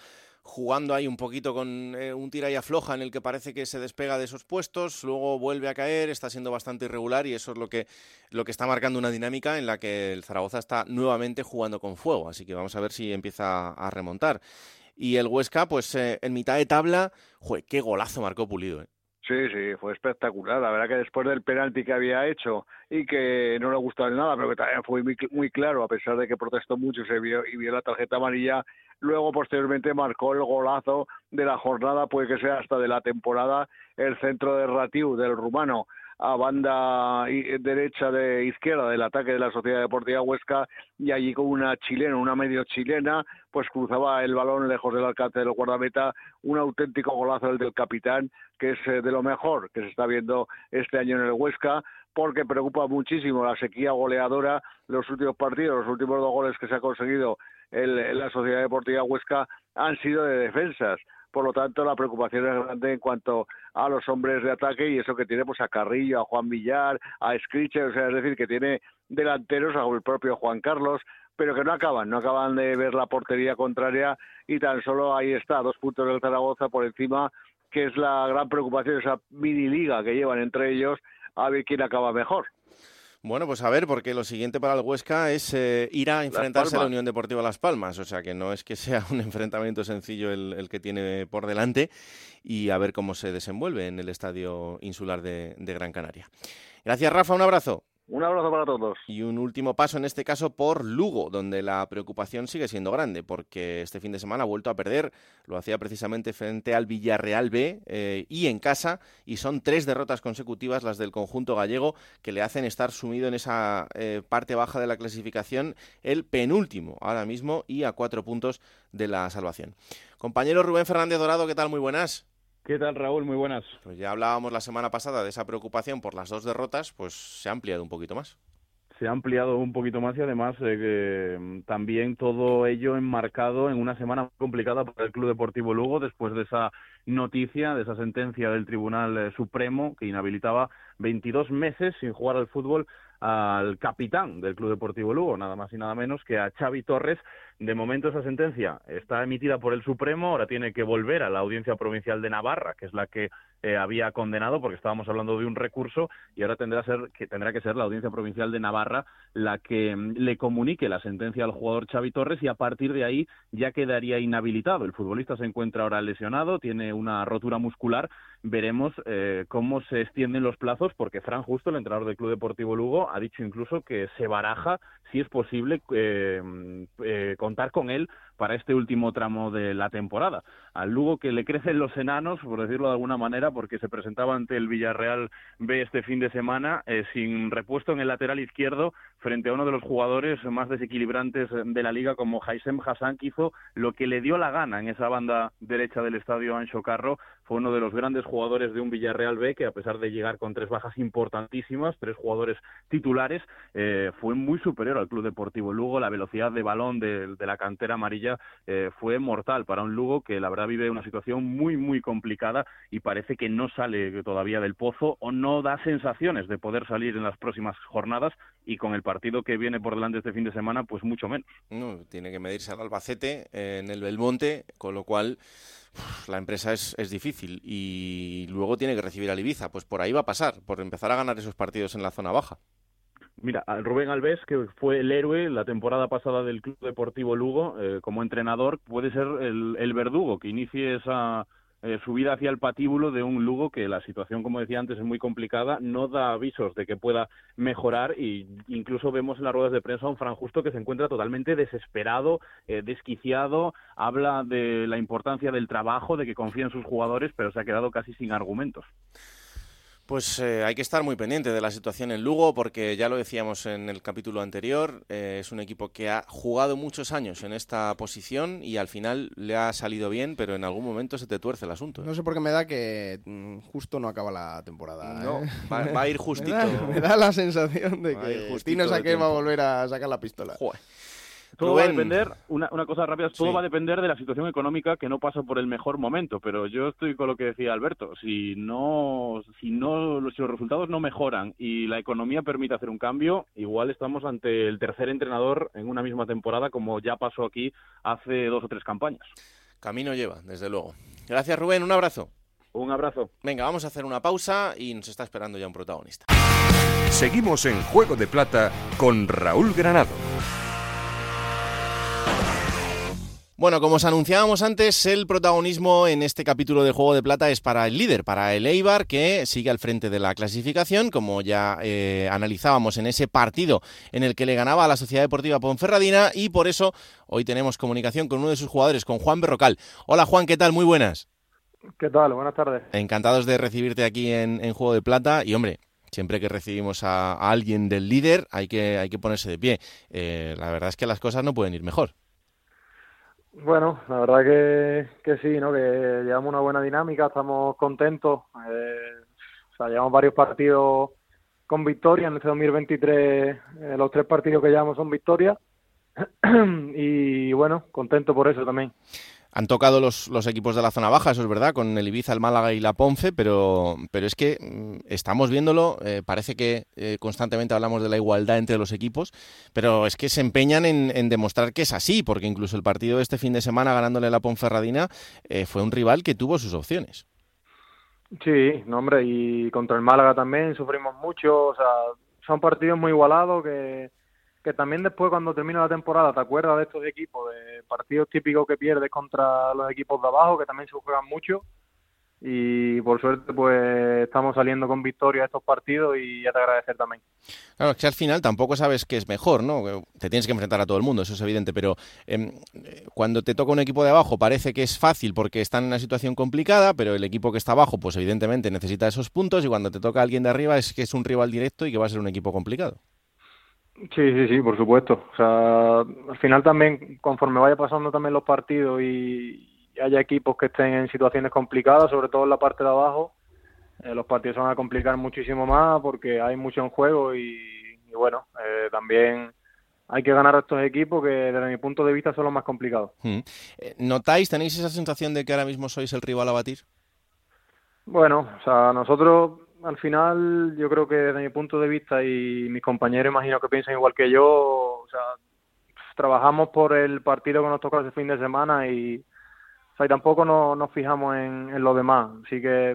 jugando ahí un poquito con eh, un tira y afloja en el que parece que se despega de esos puestos, luego vuelve a caer, está siendo bastante irregular y eso es lo que, lo que está marcando una dinámica en la que el Zaragoza está nuevamente jugando con fuego, así que vamos a ver si empieza a remontar. Y el Huesca, pues eh, en mitad de tabla, ¡jue! qué golazo marcó Pulido. ¿eh? Sí, sí, fue espectacular. La verdad que después del penalti que había hecho y que no le gustó nada, pero que también fue muy, muy claro, a pesar de que protestó mucho se vio, y vio la tarjeta amarilla, luego posteriormente marcó el golazo de la jornada, puede que sea hasta de la temporada, el centro de Ratiu del rumano a banda derecha de izquierda del ataque de la Sociedad Deportiva Huesca y allí con una chilena, una medio chilena, pues cruzaba el balón lejos del alcance del guardameta, un auténtico golazo el del capitán, que es eh, de lo mejor que se está viendo este año en el Huesca, porque preocupa muchísimo la sequía goleadora los últimos partidos, los últimos dos goles que se ha conseguido en la Sociedad Deportiva Huesca han sido de defensas por lo tanto la preocupación es grande en cuanto a los hombres de ataque y eso que tiene pues a Carrillo, a Juan Villar, a Scricher, o sea, es decir, que tiene delanteros, a el propio Juan Carlos, pero que no acaban, no acaban de ver la portería contraria y tan solo ahí está, dos puntos del Zaragoza por encima, que es la gran preocupación, esa mini liga que llevan entre ellos, a ver quién acaba mejor. Bueno, pues a ver, porque lo siguiente para el Huesca es eh, ir a enfrentarse a la Unión Deportiva Las Palmas. O sea que no es que sea un enfrentamiento sencillo el, que tiene por delante y a ver cómo se desenvuelve en el Estadio Insular de Gran Canaria. Gracias, Rafa. Un abrazo. Un abrazo para todos. Y un último paso en este caso por Lugo, donde la preocupación sigue siendo grande, porque este fin de semana ha vuelto a perder, lo hacía precisamente frente al Villarreal B eh, y en casa, y son tres derrotas consecutivas las del conjunto gallego que le hacen estar sumido en esa eh, parte baja de la clasificación, el penúltimo ahora mismo y a cuatro puntos de la salvación. Compañero Rubén Fernández Dorado, ¿qué tal? Muy buenas. ¿Qué tal, Raúl? Muy buenas. Pues ya hablábamos la semana pasada de esa preocupación por las dos derrotas, pues se ha ampliado un poquito más. Se ha ampliado un poquito más y además eh, mm, también todo ello enmarcado en una semana complicada para el Club Deportivo Lugo después de esa noticia, de esa sentencia del Tribunal eh, Supremo que inhabilitaba 22 meses sin jugar al fútbol al capitán del Club Deportivo Lugo, nada más y nada menos que a Xavi Torres. De momento esa sentencia está emitida por el Supremo, ahora tiene que volver a la Audiencia Provincial de Navarra, que es la que eh, había condenado, porque estábamos hablando de un recurso, y ahora tendrá, ser, que, tendrá que ser la Audiencia Provincial de Navarra la que mm, le comunique la sentencia al jugador Xavi Torres y a partir de ahí ya quedaría inhabilitado. El futbolista se encuentra ahora lesionado, tiene una rotura muscular. Veremos eh, cómo se extienden los plazos, porque Fran Justo, el entrenador del Club Deportivo Lugo, ha dicho incluso que se baraja si es posible eh, eh, contar con él para este último tramo de la temporada. Al Lugo que le crecen los enanos, por decirlo de alguna manera, porque se presentaba ante el Villarreal B este fin de semana eh, sin repuesto en el lateral izquierdo frente a uno de los jugadores más desequilibrantes de la liga como Haisem Hassan, que hizo lo que le dio la gana en esa banda derecha del estadio Ancho Carro. Fue uno de los grandes jugadores de un Villarreal B que a pesar de llegar con tres bajas importantísimas, tres jugadores titulares, eh, fue muy superior al Club Deportivo Lugo. La velocidad de balón de la cantera amarilla eh, fue mortal para un Lugo que la verdad vive una situación muy, muy complicada y parece que no sale todavía del pozo o no da sensaciones de poder salir en las próximas jornadas y con el partido que viene por delante este fin de semana, pues mucho menos. No, tiene que medirse al Albacete en el Belmonte, con lo cual la empresa es, es, difícil y luego tiene que recibir al Ibiza. Pues por ahí va a pasar, por empezar a ganar esos partidos en la zona baja. Mira, Rubén Alves, que fue el héroe la temporada pasada del Club Deportivo Lugo eh, como entrenador, puede ser el, verdugo que inicie esa eh, subida hacia el patíbulo de un Lugo que la situación, como decía antes, es muy complicada, no da avisos de que pueda mejorar y incluso vemos en las ruedas de prensa a un Fran Justo que se encuentra totalmente desesperado, eh, desquiciado, habla de la importancia del trabajo, de que confía en sus jugadores, pero se ha quedado casi sin argumentos. Pues eh, hay que estar muy pendiente de la situación en Lugo porque ya lo decíamos en el capítulo anterior, eh, es un equipo que ha jugado muchos años en esta posición y al final le ha salido bien, pero en algún momento se te tuerce el asunto. No sé por qué me da que mm, justo no acaba la temporada. No, ¿eh? va, a ir justito. me, da, la sensación de que Tino Saque va a volver a sacar la pistola. Todo va a depender, una, una cosa rápida, todo Sí. va a depender de la situación económica que no pasa por el mejor momento, pero yo estoy con lo que decía Alberto, si no, si no, si los resultados no mejoran y la economía permite hacer un cambio, igual estamos ante el tercer entrenador en una misma temporada como ya pasó aquí hace dos o tres campañas. Camino lleva, desde luego. Gracias, Rubén. Un abrazo. Un abrazo. Venga, vamos a hacer una pausa y nos está esperando ya un protagonista. Seguimos en Juego de Plata con Raúl Granado. Bueno, como os anunciábamos antes, el protagonismo en este capítulo de Juego de Plata es para el líder, para el Eibar, que sigue al frente de la clasificación, como ya eh, analizábamos en ese partido en el que le ganaba a la Sociedad Deportiva Ponferradina, y por eso hoy tenemos comunicación con uno de sus jugadores, con Juan Berrocal. Hola Juan, ¿qué tal? Muy buenas. ¿Qué tal? Buenas tardes. Encantados de recibirte aquí en, en Juego de Plata, y hombre, siempre que recibimos a, a alguien del líder hay que, hay que ponerse de pie. Eh, la verdad es que las cosas no pueden ir mejor. Bueno, la verdad que, que sí, ¿no? Que llevamos una buena dinámica, estamos contentos. Eh, o sea, llevamos varios partidos con victoria en este 2023. eh, los tres partidos que llevamos son victorias. y bueno, contento por eso también. Han tocado los, los equipos de la zona baja, eso es verdad, con el Ibiza, el Málaga y la Ponce, pero, pero es que mm, estamos viéndolo, eh, parece que eh, constantemente hablamos de la igualdad entre los equipos, pero es que se empeñan en, en demostrar que es así, porque incluso el partido de este fin de semana ganándole la Ponferradina eh, fue un rival que tuvo sus opciones. Sí, no, hombre, y contra el Málaga también sufrimos mucho. O sea, son partidos muy igualados que, que también después cuando termina la temporada te acuerdas de estos equipos, de partidos típicos que pierdes contra los equipos de abajo, que también se juegan mucho. Y por suerte pues estamos saliendo con victoria estos partidos y ya te agradecer también. Claro, es que al final tampoco sabes qué es mejor, ¿no? Te tienes que enfrentar a todo el mundo, eso es evidente, pero em, cuando te toca un equipo de abajo parece que es fácil porque están en una situación complicada, pero el equipo que está abajo pues evidentemente necesita esos puntos y cuando te toca alguien de arriba es que es un rival directo y que va a ser un equipo complicado. Sí, sí, sí, por supuesto. O sea, al final también, conforme vaya pasando también los partidos y haya equipos que estén en situaciones complicadas, sobre todo en la parte de abajo, eh, los partidos se van a complicar muchísimo más porque hay mucho en juego y, y bueno, eh, también hay que ganar a estos equipos que desde mi punto de vista son los más complicados. Mm. Eh, ¿Notáis, tenéis esa sensación de que ahora mismo sois el rival a batir? Bueno, o sea, nosotros al final yo creo que desde mi punto de vista y mis compañeros imagino que piensan igual que yo, o sea, trabajamos por el partido que nos toca ese fin de semana y, o sea, y tampoco no- nos fijamos en, lo demás. Así que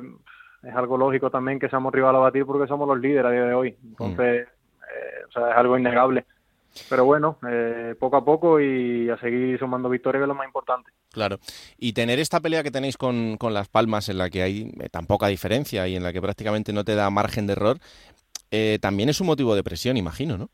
es algo lógico también que seamos rival a batir porque somos los líderes a día de hoy. Entonces, eh, o sea, es algo innegable. Pero bueno, eh, poco a poco y a seguir sumando victorias que es lo más importante. Claro. Y tener esta pelea que tenéis con, con Las Palmas, en la que hay eh, tan poca diferencia y en la que prácticamente no te da margen de error, eh, también es un motivo de presión, imagino, ¿no?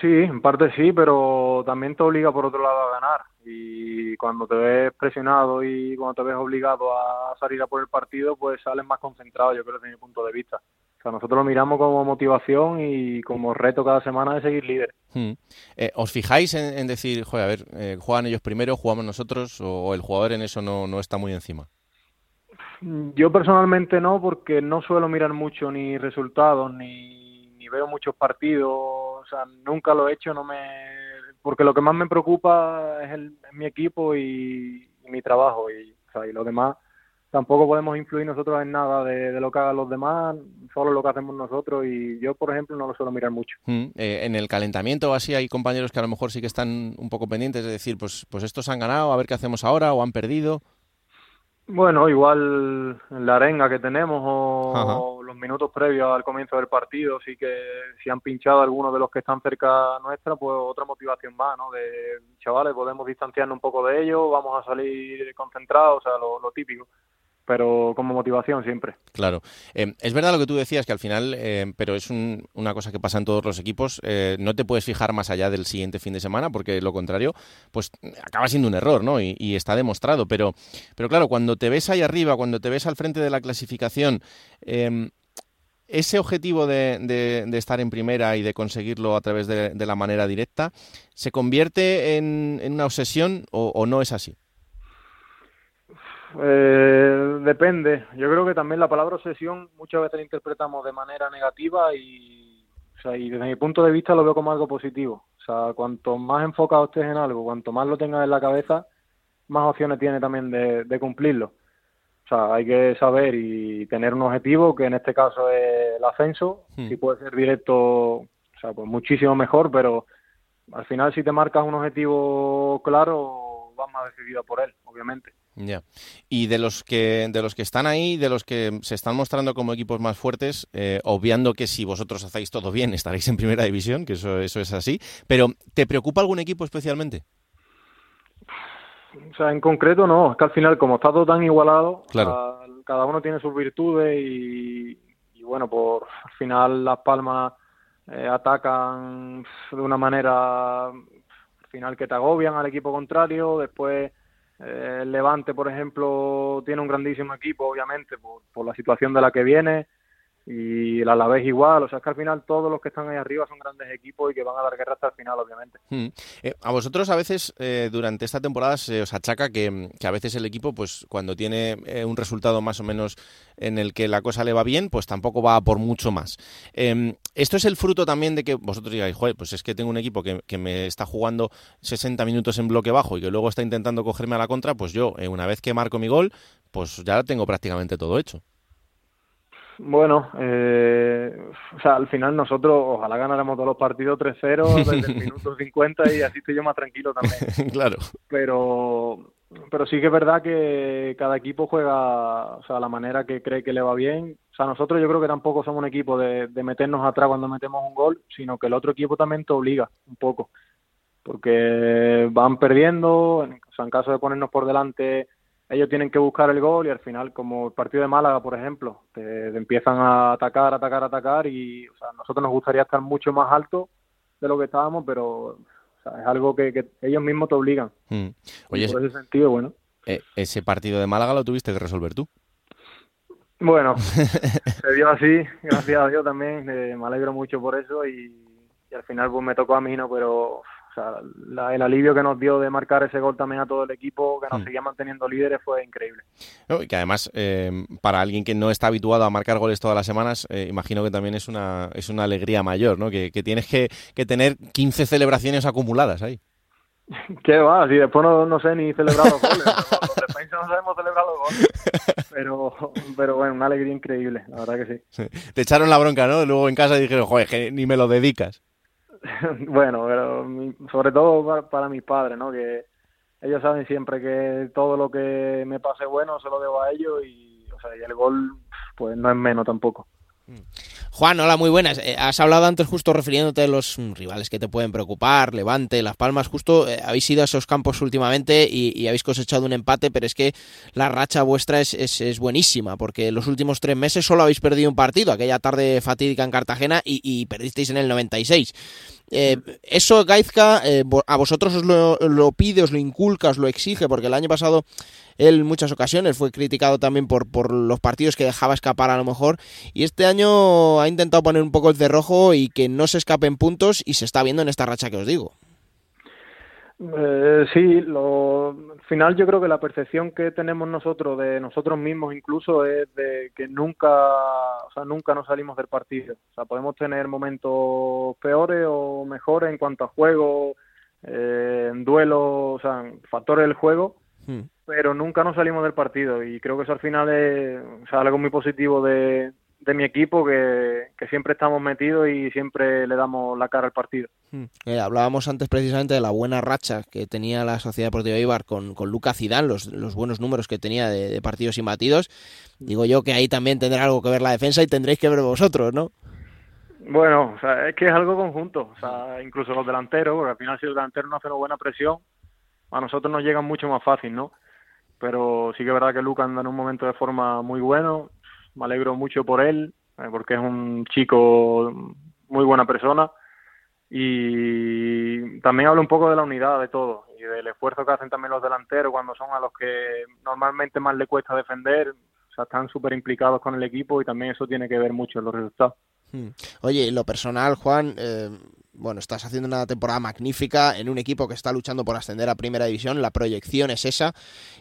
Sí, en parte sí, pero también te obliga por otro lado a ganar. Y cuando te ves presionado y cuando te ves obligado a salir a por el partido, pues sales más concentrado, yo creo, desde mi punto de vista. O sea, nosotros lo miramos como motivación y como reto cada semana de seguir líder. Mm. Eh, ¿Os fijáis en, en decir, joder, a ver, eh, juegan ellos primero, jugamos nosotros, o, o el jugador en eso no, no está muy encima? Yo personalmente no, porque no suelo mirar mucho ni resultados, ni, ni veo muchos partidos, o sea, nunca lo he hecho, no me porque lo que más me preocupa es, el, es mi equipo y, y mi trabajo, y, o sea, y lo demás tampoco podemos influir nosotros en nada de, de lo que hagan los demás, solo lo que hacemos nosotros, y yo, por ejemplo, no lo suelo mirar mucho. Mm, eh, en el calentamiento o así hay compañeros que a lo mejor sí que están un poco pendientes de decir, pues, pues estos han ganado, a ver qué hacemos ahora, o han perdido. Bueno, igual en la arenga que tenemos o los minutos previos al comienzo del partido, sí que si han pinchado algunos de los que están cerca nuestra, pues otra motivación más, ¿no? De chavales, podemos distanciarnos un poco de ellos, vamos a salir concentrados, o sea, lo, lo típico, pero como motivación siempre. Claro. Eh, es verdad lo que tú decías, que al final, eh, pero es un- una cosa que pasa en todos los equipos, eh, no te puedes fijar más allá del siguiente fin de semana, porque lo contrario, pues acaba siendo un error, ¿no? Y, está demostrado. Pero, pero claro, cuando te ves ahí arriba, cuando te ves al frente de la clasificación, eh, ese objetivo de, de- de estar en primera y de conseguirlo a través de, la manera directa, ¿se convierte en, una obsesión o no es así? Eh, depende. Yo creo que también la palabra obsesión muchas veces la interpretamos de manera negativa y, o sea, y desde mi punto de vista lo veo como algo positivo. O sea, cuanto más enfocado estés en algo, cuanto más lo tengas en la cabeza, más opciones tiene también de, cumplirlo. O sea, hay que saber y tener un objetivo, que en este caso es el ascenso. Hmm. Si puede ser directo, o sea, pues muchísimo mejor, pero al final si te marcas un objetivo claro, vas más decidido por él, obviamente. Ya. Y de los que de los que están ahí, de los que se están mostrando como equipos más fuertes, eh, obviando que si vosotros hacéis todo bien estaréis en primera división, que eso eso es así. Pero ¿te preocupa algún equipo especialmente? O sea, en concreto no. Es que al final como está todo tan igualado, cada uno tiene sus virtudes y, bueno, por al final las Palmas eh, atacan de una manera al final que te agobian al equipo contrario, después eh, el Levante, por ejemplo, tiene un grandísimo equipo, obviamente, por, por la situación de la que viene y el Alavés igual, o sea, es que al final todos los que están ahí arriba son grandes equipos y que van a dar guerra hasta el final, obviamente. Hmm. Eh, a vosotros a veces eh, durante esta temporada se os achaca que, a veces el equipo, pues cuando tiene eh, un resultado más o menos en el que la cosa le va bien, pues tampoco va por mucho más. Em, esto es el fruto también de que vosotros digáis, joder, pues es que tengo un equipo que, que, me está jugando 60 minutos en bloque bajo y que luego está intentando cogerme a la contra, pues yo, una vez que marco mi gol, pues ya tengo prácticamente todo hecho. Bueno, eh, o sea, al final nosotros ojalá ganáramos todos los partidos 3-0 desde el minuto 50 y así estoy yo más tranquilo también. claro. Pero, pero sí que es verdad que cada equipo juega, o sea, la manera que cree que le va bien. O sea, nosotros yo creo que tampoco somos un equipo de, de meternos atrás cuando metemos un gol, sino que el otro equipo también te obliga un poco. Porque van perdiendo, o sea, en caso de ponernos por delante ellos tienen que buscar el gol y al final, como el partido de Málaga, por ejemplo, te, empiezan a atacar, atacar, atacar y o sea, a nosotros nos gustaría estar mucho más alto de lo que estábamos, pero es algo que, ellos mismos te obligan. Hmm. Oye, por ese sentido, bueno. Eh, ¿Ese partido de Málaga lo tuviste que resolver tú? Bueno, se dio así, gracias a Dios también, eh, me alegro mucho por eso y, y, al final pues me tocó a mí, ¿no? Pero o sea, el alivio que nos dio de marcar ese gol también a todo el equipo, que nos hmm. seguía manteniendo líderes, fue increíble. y que además, eh, para alguien que no está habituado a marcar goles todas las semanas, eh, imagino que también es una, es una alegría mayor, ¿no? Que, tienes que, tener 15 celebraciones acumuladas ahí. ¿Qué va? Si después no, sé ni celebrar los goles. los no sabemos celebrar los goles. Pero, pero bueno, una alegría increíble, la verdad que sí. Te echaron la bronca, ¿no? Luego en casa dijeron, joder, que ni me lo dedicas. bueno, pero sobre todo para, mis padres, ¿no? Que ellos saben siempre que todo lo que me pase bueno se lo debo a ellos y, o sea, y el gol pues no es menos tampoco. Mm. Juan, hola, muy buenas. Eh, has hablado antes justo refiriéndote a los mm, rivales que te pueden preocupar, Levante, Las Palmas, justo eh, habéis ido a esos campos últimamente y, habéis cosechado un empate, pero es que la racha vuestra es, es, buenísima, porque los últimos tres meses solo habéis perdido un partido, aquella tarde fatídica en Cartagena, y, y perdisteis en el 96. Eh, eso Gaizka eh, a vosotros os lo, pide, os lo inculca, os lo exige, porque el año pasado él en muchas ocasiones fue criticado también por, por los partidos que dejaba escapar a lo mejor, y este año ha intentado poner un poco el cerrojo y que no se escapen puntos y se está viendo en esta racha que os digo. Eh, sí, lo, al final yo creo que la percepción que tenemos nosotros de nosotros mismos incluso es de que nunca, o sea, nunca nos salimos del partido. O sea, podemos tener momentos peores o mejores en cuanto a juego, eh, en duelo, o sea, factores del juego, hmm. pero nunca nos salimos del partido y creo que eso al final es algo muy positivo de, de mi equipo que, siempre estamos metidos y siempre le damos la cara al partido. Hmm. Eh, hablábamos antes precisamente de la buena racha que tenía la Sociedad Deportiva Ibar con, con Lucas Zidane, los, los buenos números que tenía de, partidos imbatidos. Digo yo que ahí también tendrá algo que ver la defensa y tendréis que ver vosotros, ¿no? Bueno, o sea, es que es algo conjunto, o sea, incluso los delanteros, porque al final si el delantero no hace una buena presión, a nosotros nos llega mucho más fácil, ¿no? Pero sí que es verdad que Lucas anda en un momento de forma muy bueno, me alegro mucho por él, eh, porque es un chico muy buena persona y también hablo un poco de la unidad de todo y del esfuerzo que hacen también los delanteros cuando son a los que normalmente más le cuesta defender, o sea, están súper implicados con el equipo y también eso tiene que ver mucho en los resultados. Hmm. Oye, lo personal, Juan, eh, bueno, estás haciendo una temporada magnífica en un equipo que está luchando por ascender a Primera División, la proyección es esa.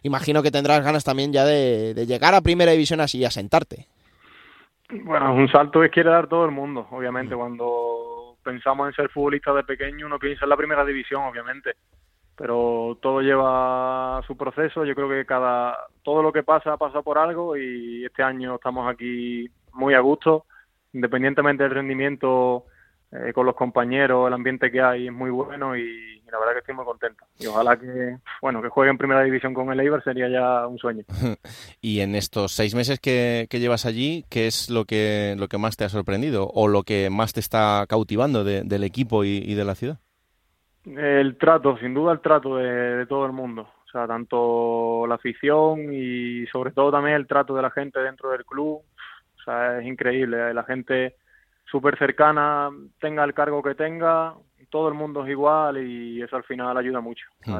Imagino que tendrás ganas también ya de, llegar a Primera División así y asentarte. Bueno, un salto que quiere dar todo el mundo, obviamente, cuando pensamos en ser futbolista de pequeño, uno piensa en la primera división, obviamente. Pero todo lleva su proceso. Yo creo que cada todo lo que pasa pasa por algo y este año estamos aquí muy a gusto, independientemente del rendimiento eh, con los compañeros, el ambiente que hay es muy bueno y, la verdad que estoy muy contento. Y ojalá que, bueno, que juegue en primera división con el Eibar sería ya un sueño. y en estos seis meses que, llevas allí, ¿qué es lo que, lo que más te ha sorprendido o lo que más te está cautivando del equipo y, de la ciudad? El trato, sin duda el trato de, todo el mundo. O sea, tanto la afición y sobre todo también el trato de la gente dentro del club. O sea, es increíble. La gente súper cercana, tenga el cargo que tenga, todo el mundo es igual y eso al final ayuda mucho. Hmm.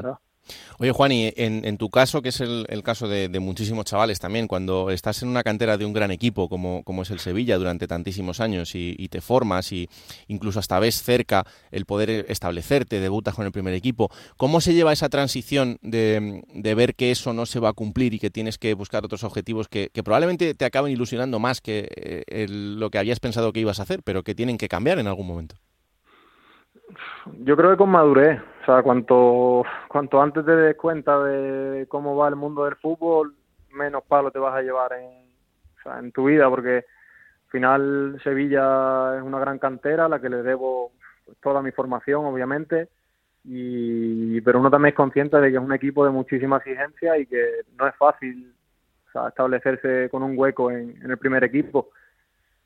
Oye, Juan, y en, tu caso, que es el, caso de, muchísimos chavales también, cuando estás en una cantera de un gran equipo como, como es el Sevilla durante tantísimos años y, te formas y incluso hasta ves cerca el poder establecerte, debutas con el primer equipo, ¿cómo se lleva esa transición de, ver que eso no se va a cumplir y que tienes que buscar otros objetivos que, probablemente te acaben ilusionando más que eh, lo que habías pensado que ibas a hacer, pero que tienen que cambiar en algún momento? Yo creo que con madurez, o sea, cuanto, cuanto antes te des cuenta de cómo va el mundo del fútbol, menos palo te vas a llevar en, en tu vida, porque al final Sevilla es una gran cantera a la que le debo toda mi formación, obviamente, y pero uno también es consciente de que es un equipo de muchísima exigencia y que no es fácil o sea, establecerse con un hueco en, en el primer equipo.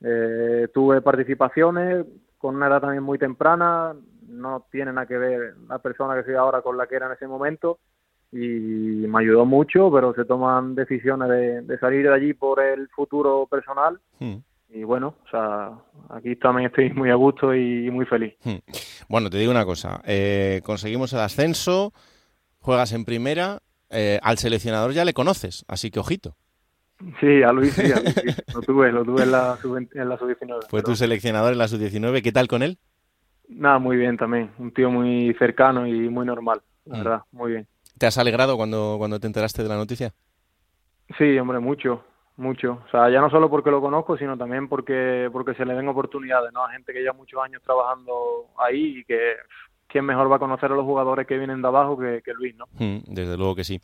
Eh, tuve participaciones con una edad también muy temprana, no tiene nada que ver la persona que soy ahora con la que era en ese momento y me ayudó mucho, pero se toman decisiones de, salir de allí por el futuro personal. Hmm. Y bueno, o sea, aquí también estoy muy a gusto y muy feliz. Hmm. Bueno, te digo una cosa, eh, conseguimos el ascenso, juegas en primera, eh, al seleccionador ya le conoces, así que ojito. Sí, a Luis sí, lo tuve, lo tuve en la, sub-19. Fue tu seleccionador en la sub-19, ¿qué tal con él? Nada, muy bien también. Un tío muy cercano y muy normal, la mm. verdad, muy bien. ¿Te has alegrado cuando, cuando te enteraste de la noticia? Sí, hombre, mucho, mucho. O sea, ya no solo porque lo conozco, sino también porque, porque se le den oportunidades, ¿no? A gente que ya muchos años trabajando ahí y que quién mejor va a conocer a los jugadores que vienen de abajo que, Luis, ¿no? Mm, desde luego que sí.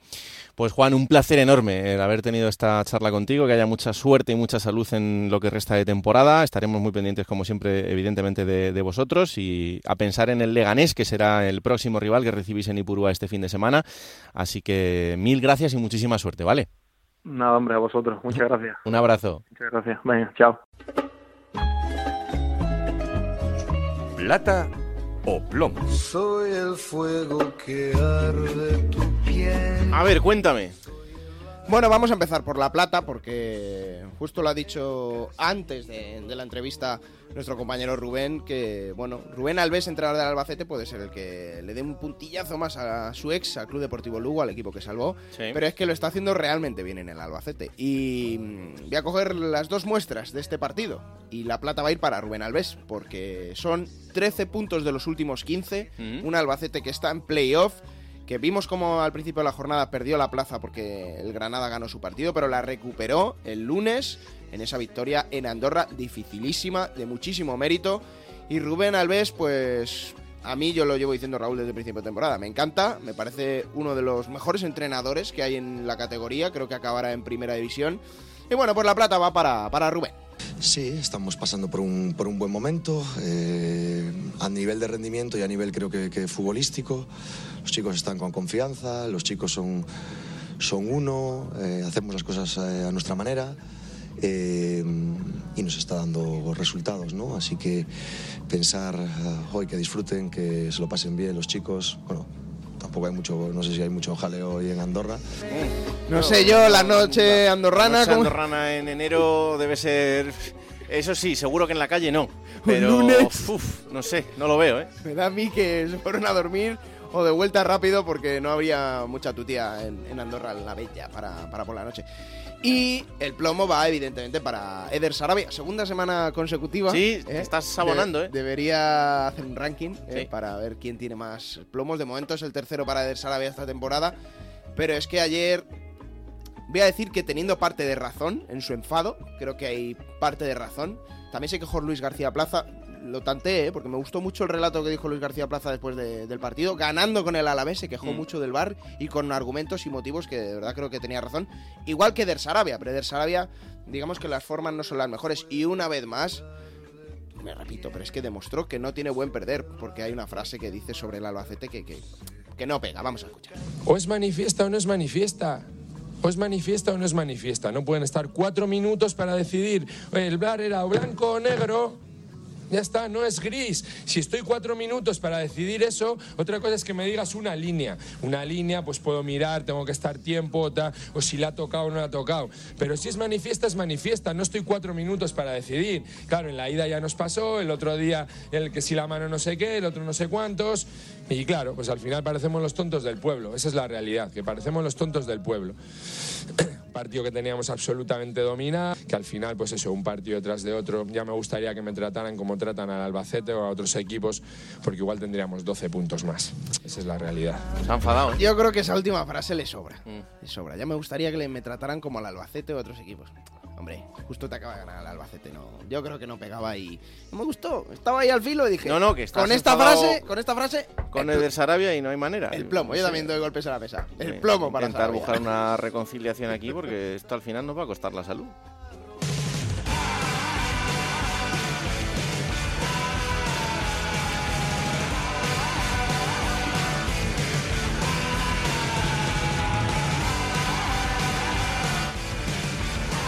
Pues Juan, un placer enorme el haber tenido esta charla contigo, que haya mucha suerte y mucha salud en lo que resta de temporada. Estaremos muy pendientes, como siempre, evidentemente, de, vosotros y a pensar en el Leganés, que será el próximo rival que recibís en Ipurúa este fin de semana. Así que mil gracias y muchísima suerte, ¿vale? Nada, hombre, a vosotros. Muchas gracias. un abrazo. Muchas gracias. Venga, chao. Plata o plomo. Soy el fuego que arde tu piel. A ver, cuéntame. Bueno, vamos a empezar por La Plata, porque justo lo ha dicho antes de, la entrevista nuestro compañero Rubén, que, bueno, Rubén Alves, entrenador del Albacete, puede ser el que le dé un puntillazo más a su ex, al Club Deportivo Lugo, al equipo que salvó, pero es que lo está haciendo realmente bien en el Albacete. Y mm, voy a coger las dos muestras de este partido, y La Plata va a ir para Rubén Alves, porque son 13 puntos de los últimos 15, mm. un Albacete que está en playoff, que vimos como al principio de la jornada perdió la plaza porque el Granada ganó su partido, pero la recuperó el lunes en esa victoria en Andorra, dificilísima, de muchísimo mérito. Y Rubén Alves, pues a mí yo lo llevo diciendo Raúl desde el principio de temporada, me encanta, me parece uno de los mejores entrenadores que hay en la categoría, creo que acabará en primera división. Y bueno, pues la plata va para, para Rubén. Sí, estamos pasando por un, por un buen momento, eh, a nivel de rendimiento y a nivel creo que, futbolístico. Los chicos están con confianza, los chicos son, son uno, eh, hacemos las cosas eh, a nuestra manera. y nos está dando resultados, ¿no? Así que pensar hoy que disfruten, que se lo pasen bien los chicos, bueno, tampoco hay mucho, no sé si hay mucho jaleo hoy en Andorra. No, sé yo, la noche andorrana. La noche andorrana en enero debe ser. Eso sí, seguro que en la calle no. Pero. no sé, no lo veo, ¿eh? Me da a mí que se fueron a dormir o de vuelta rápido porque no habría mucha tutía en, en Andorra la Bella para, para por la noche. Y el plomo va, evidentemente, para Eder Sarabia. Segunda semana consecutiva. Sí, ¿eh? estás abonando, ¿eh? Debería hacer un ranking ¿eh? para ver quién tiene más plomos. De momento es el tercero para Eder Sarabia esta temporada. Pero es que ayer Voy a decir que teniendo parte de razón en su enfado, creo que hay parte de razón. También se quejó Luis García Plaza, lo tanteé, ¿eh? porque me gustó mucho el relato que dijo Luis García Plaza después de- del partido. Ganando con el Alavés, se quejó Mm. mucho del bar y con argumentos y motivos que de verdad creo que tenía razón. Igual que Der Sarabia, pero Der Sarabia, digamos que las formas no son las mejores. Y una vez más, me repito, pero es que demostró que no tiene buen perder, porque hay una frase que dice sobre el Albacete que, que, que no pega. Vamos a escuchar. O es manifiesta o no es manifiesta. O es manifiesta o no es manifiesta. No pueden estar cuatro minutos para decidir "Oye, el bar era blanco o negro. Ya está, no es gris. Si estoy cuatro minutos para decidir eso, otra cosa es que me digas una línea. Una línea, pues puedo mirar, tengo que estar tiempo, ta- o si la ha tocado o no la ha tocado. Pero si es manifiesta, es manifiesta. No estoy cuatro minutos para decidir. Claro, en la ida ya nos pasó, el otro día el que si la mano no sé qué, el otro no sé cuántos. Y claro, pues al final parecemos los tontos del pueblo. Esa es la realidad, que parecemos los tontos del pueblo partido que teníamos absolutamente dominado, que al final, pues eso, un partido tras de otro, ya me gustaría que me trataran como tratan al Albacete o a otros equipos, porque igual tendríamos 12 puntos más. Esa es la realidad. Se ha enfadado. Yo creo que esa última frase le sobra. Le sobra. Ya me gustaría que le, me trataran como al Albacete o a otros equipos. Hombre, justo te acaba de ganar el Albacete, no. Yo creo que no pegaba y no me gustó. Estaba ahí al filo y dije, No, no, que con esta frase, con esta frase, Con el, el de Sarabia y no hay manera. el plomo. Yo Sí. también doy golpes a la mesa. El Sí, plomo para Intentar Sarabia. buscar una reconciliación aquí porque esto al final nos va a costar la salud.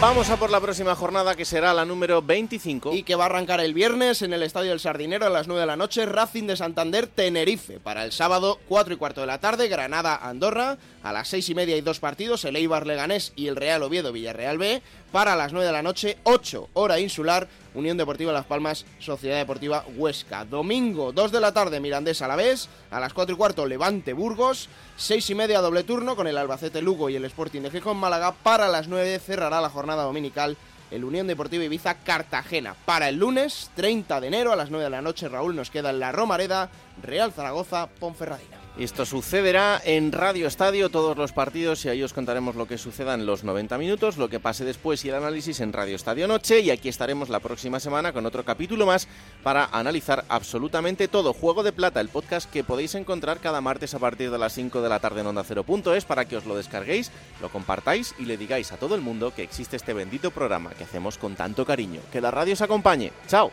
Vamos a por la próxima jornada que será la número 25. Y que va a arrancar el viernes en el Estadio del Sardinero a las 9 de la noche, Racing de Santander, Tenerife. Para el sábado, 4 y cuarto de la tarde, Granada, Andorra. A las 6 y media hay dos partidos, el Eibar Leganés y el Real Oviedo Villarreal B. Para las 9 de la noche, 8 hora insular, Unión Deportiva Las Palmas, Sociedad Deportiva Huesca. Domingo, 2 de la tarde, Mirandés Alavés. A las 4 y cuarto, Levante Burgos. 6 y media, doble turno con el Albacete Lugo y el Sporting de Gijón Málaga. Para las 9 cerrará la jornada dominical el Unión Deportiva Ibiza Cartagena. Para el lunes, 30 de enero, a las 9 de la noche, Raúl, nos queda en la Romareda, Real Zaragoza, Ponferradina. Esto sucederá en Radio Estadio todos los partidos y ahí os contaremos lo que suceda en los 90 minutos, lo que pase después y el análisis en Radio Estadio Noche y aquí estaremos la próxima semana con otro capítulo más para analizar absolutamente todo. Juego de Plata, el podcast que podéis encontrar cada martes a partir de las 5 de la tarde en Onda Cero.es para que os lo descarguéis, lo compartáis y le digáis a todo el mundo que existe este bendito programa que hacemos con tanto cariño. Que la radio os acompañe. ¡Chao!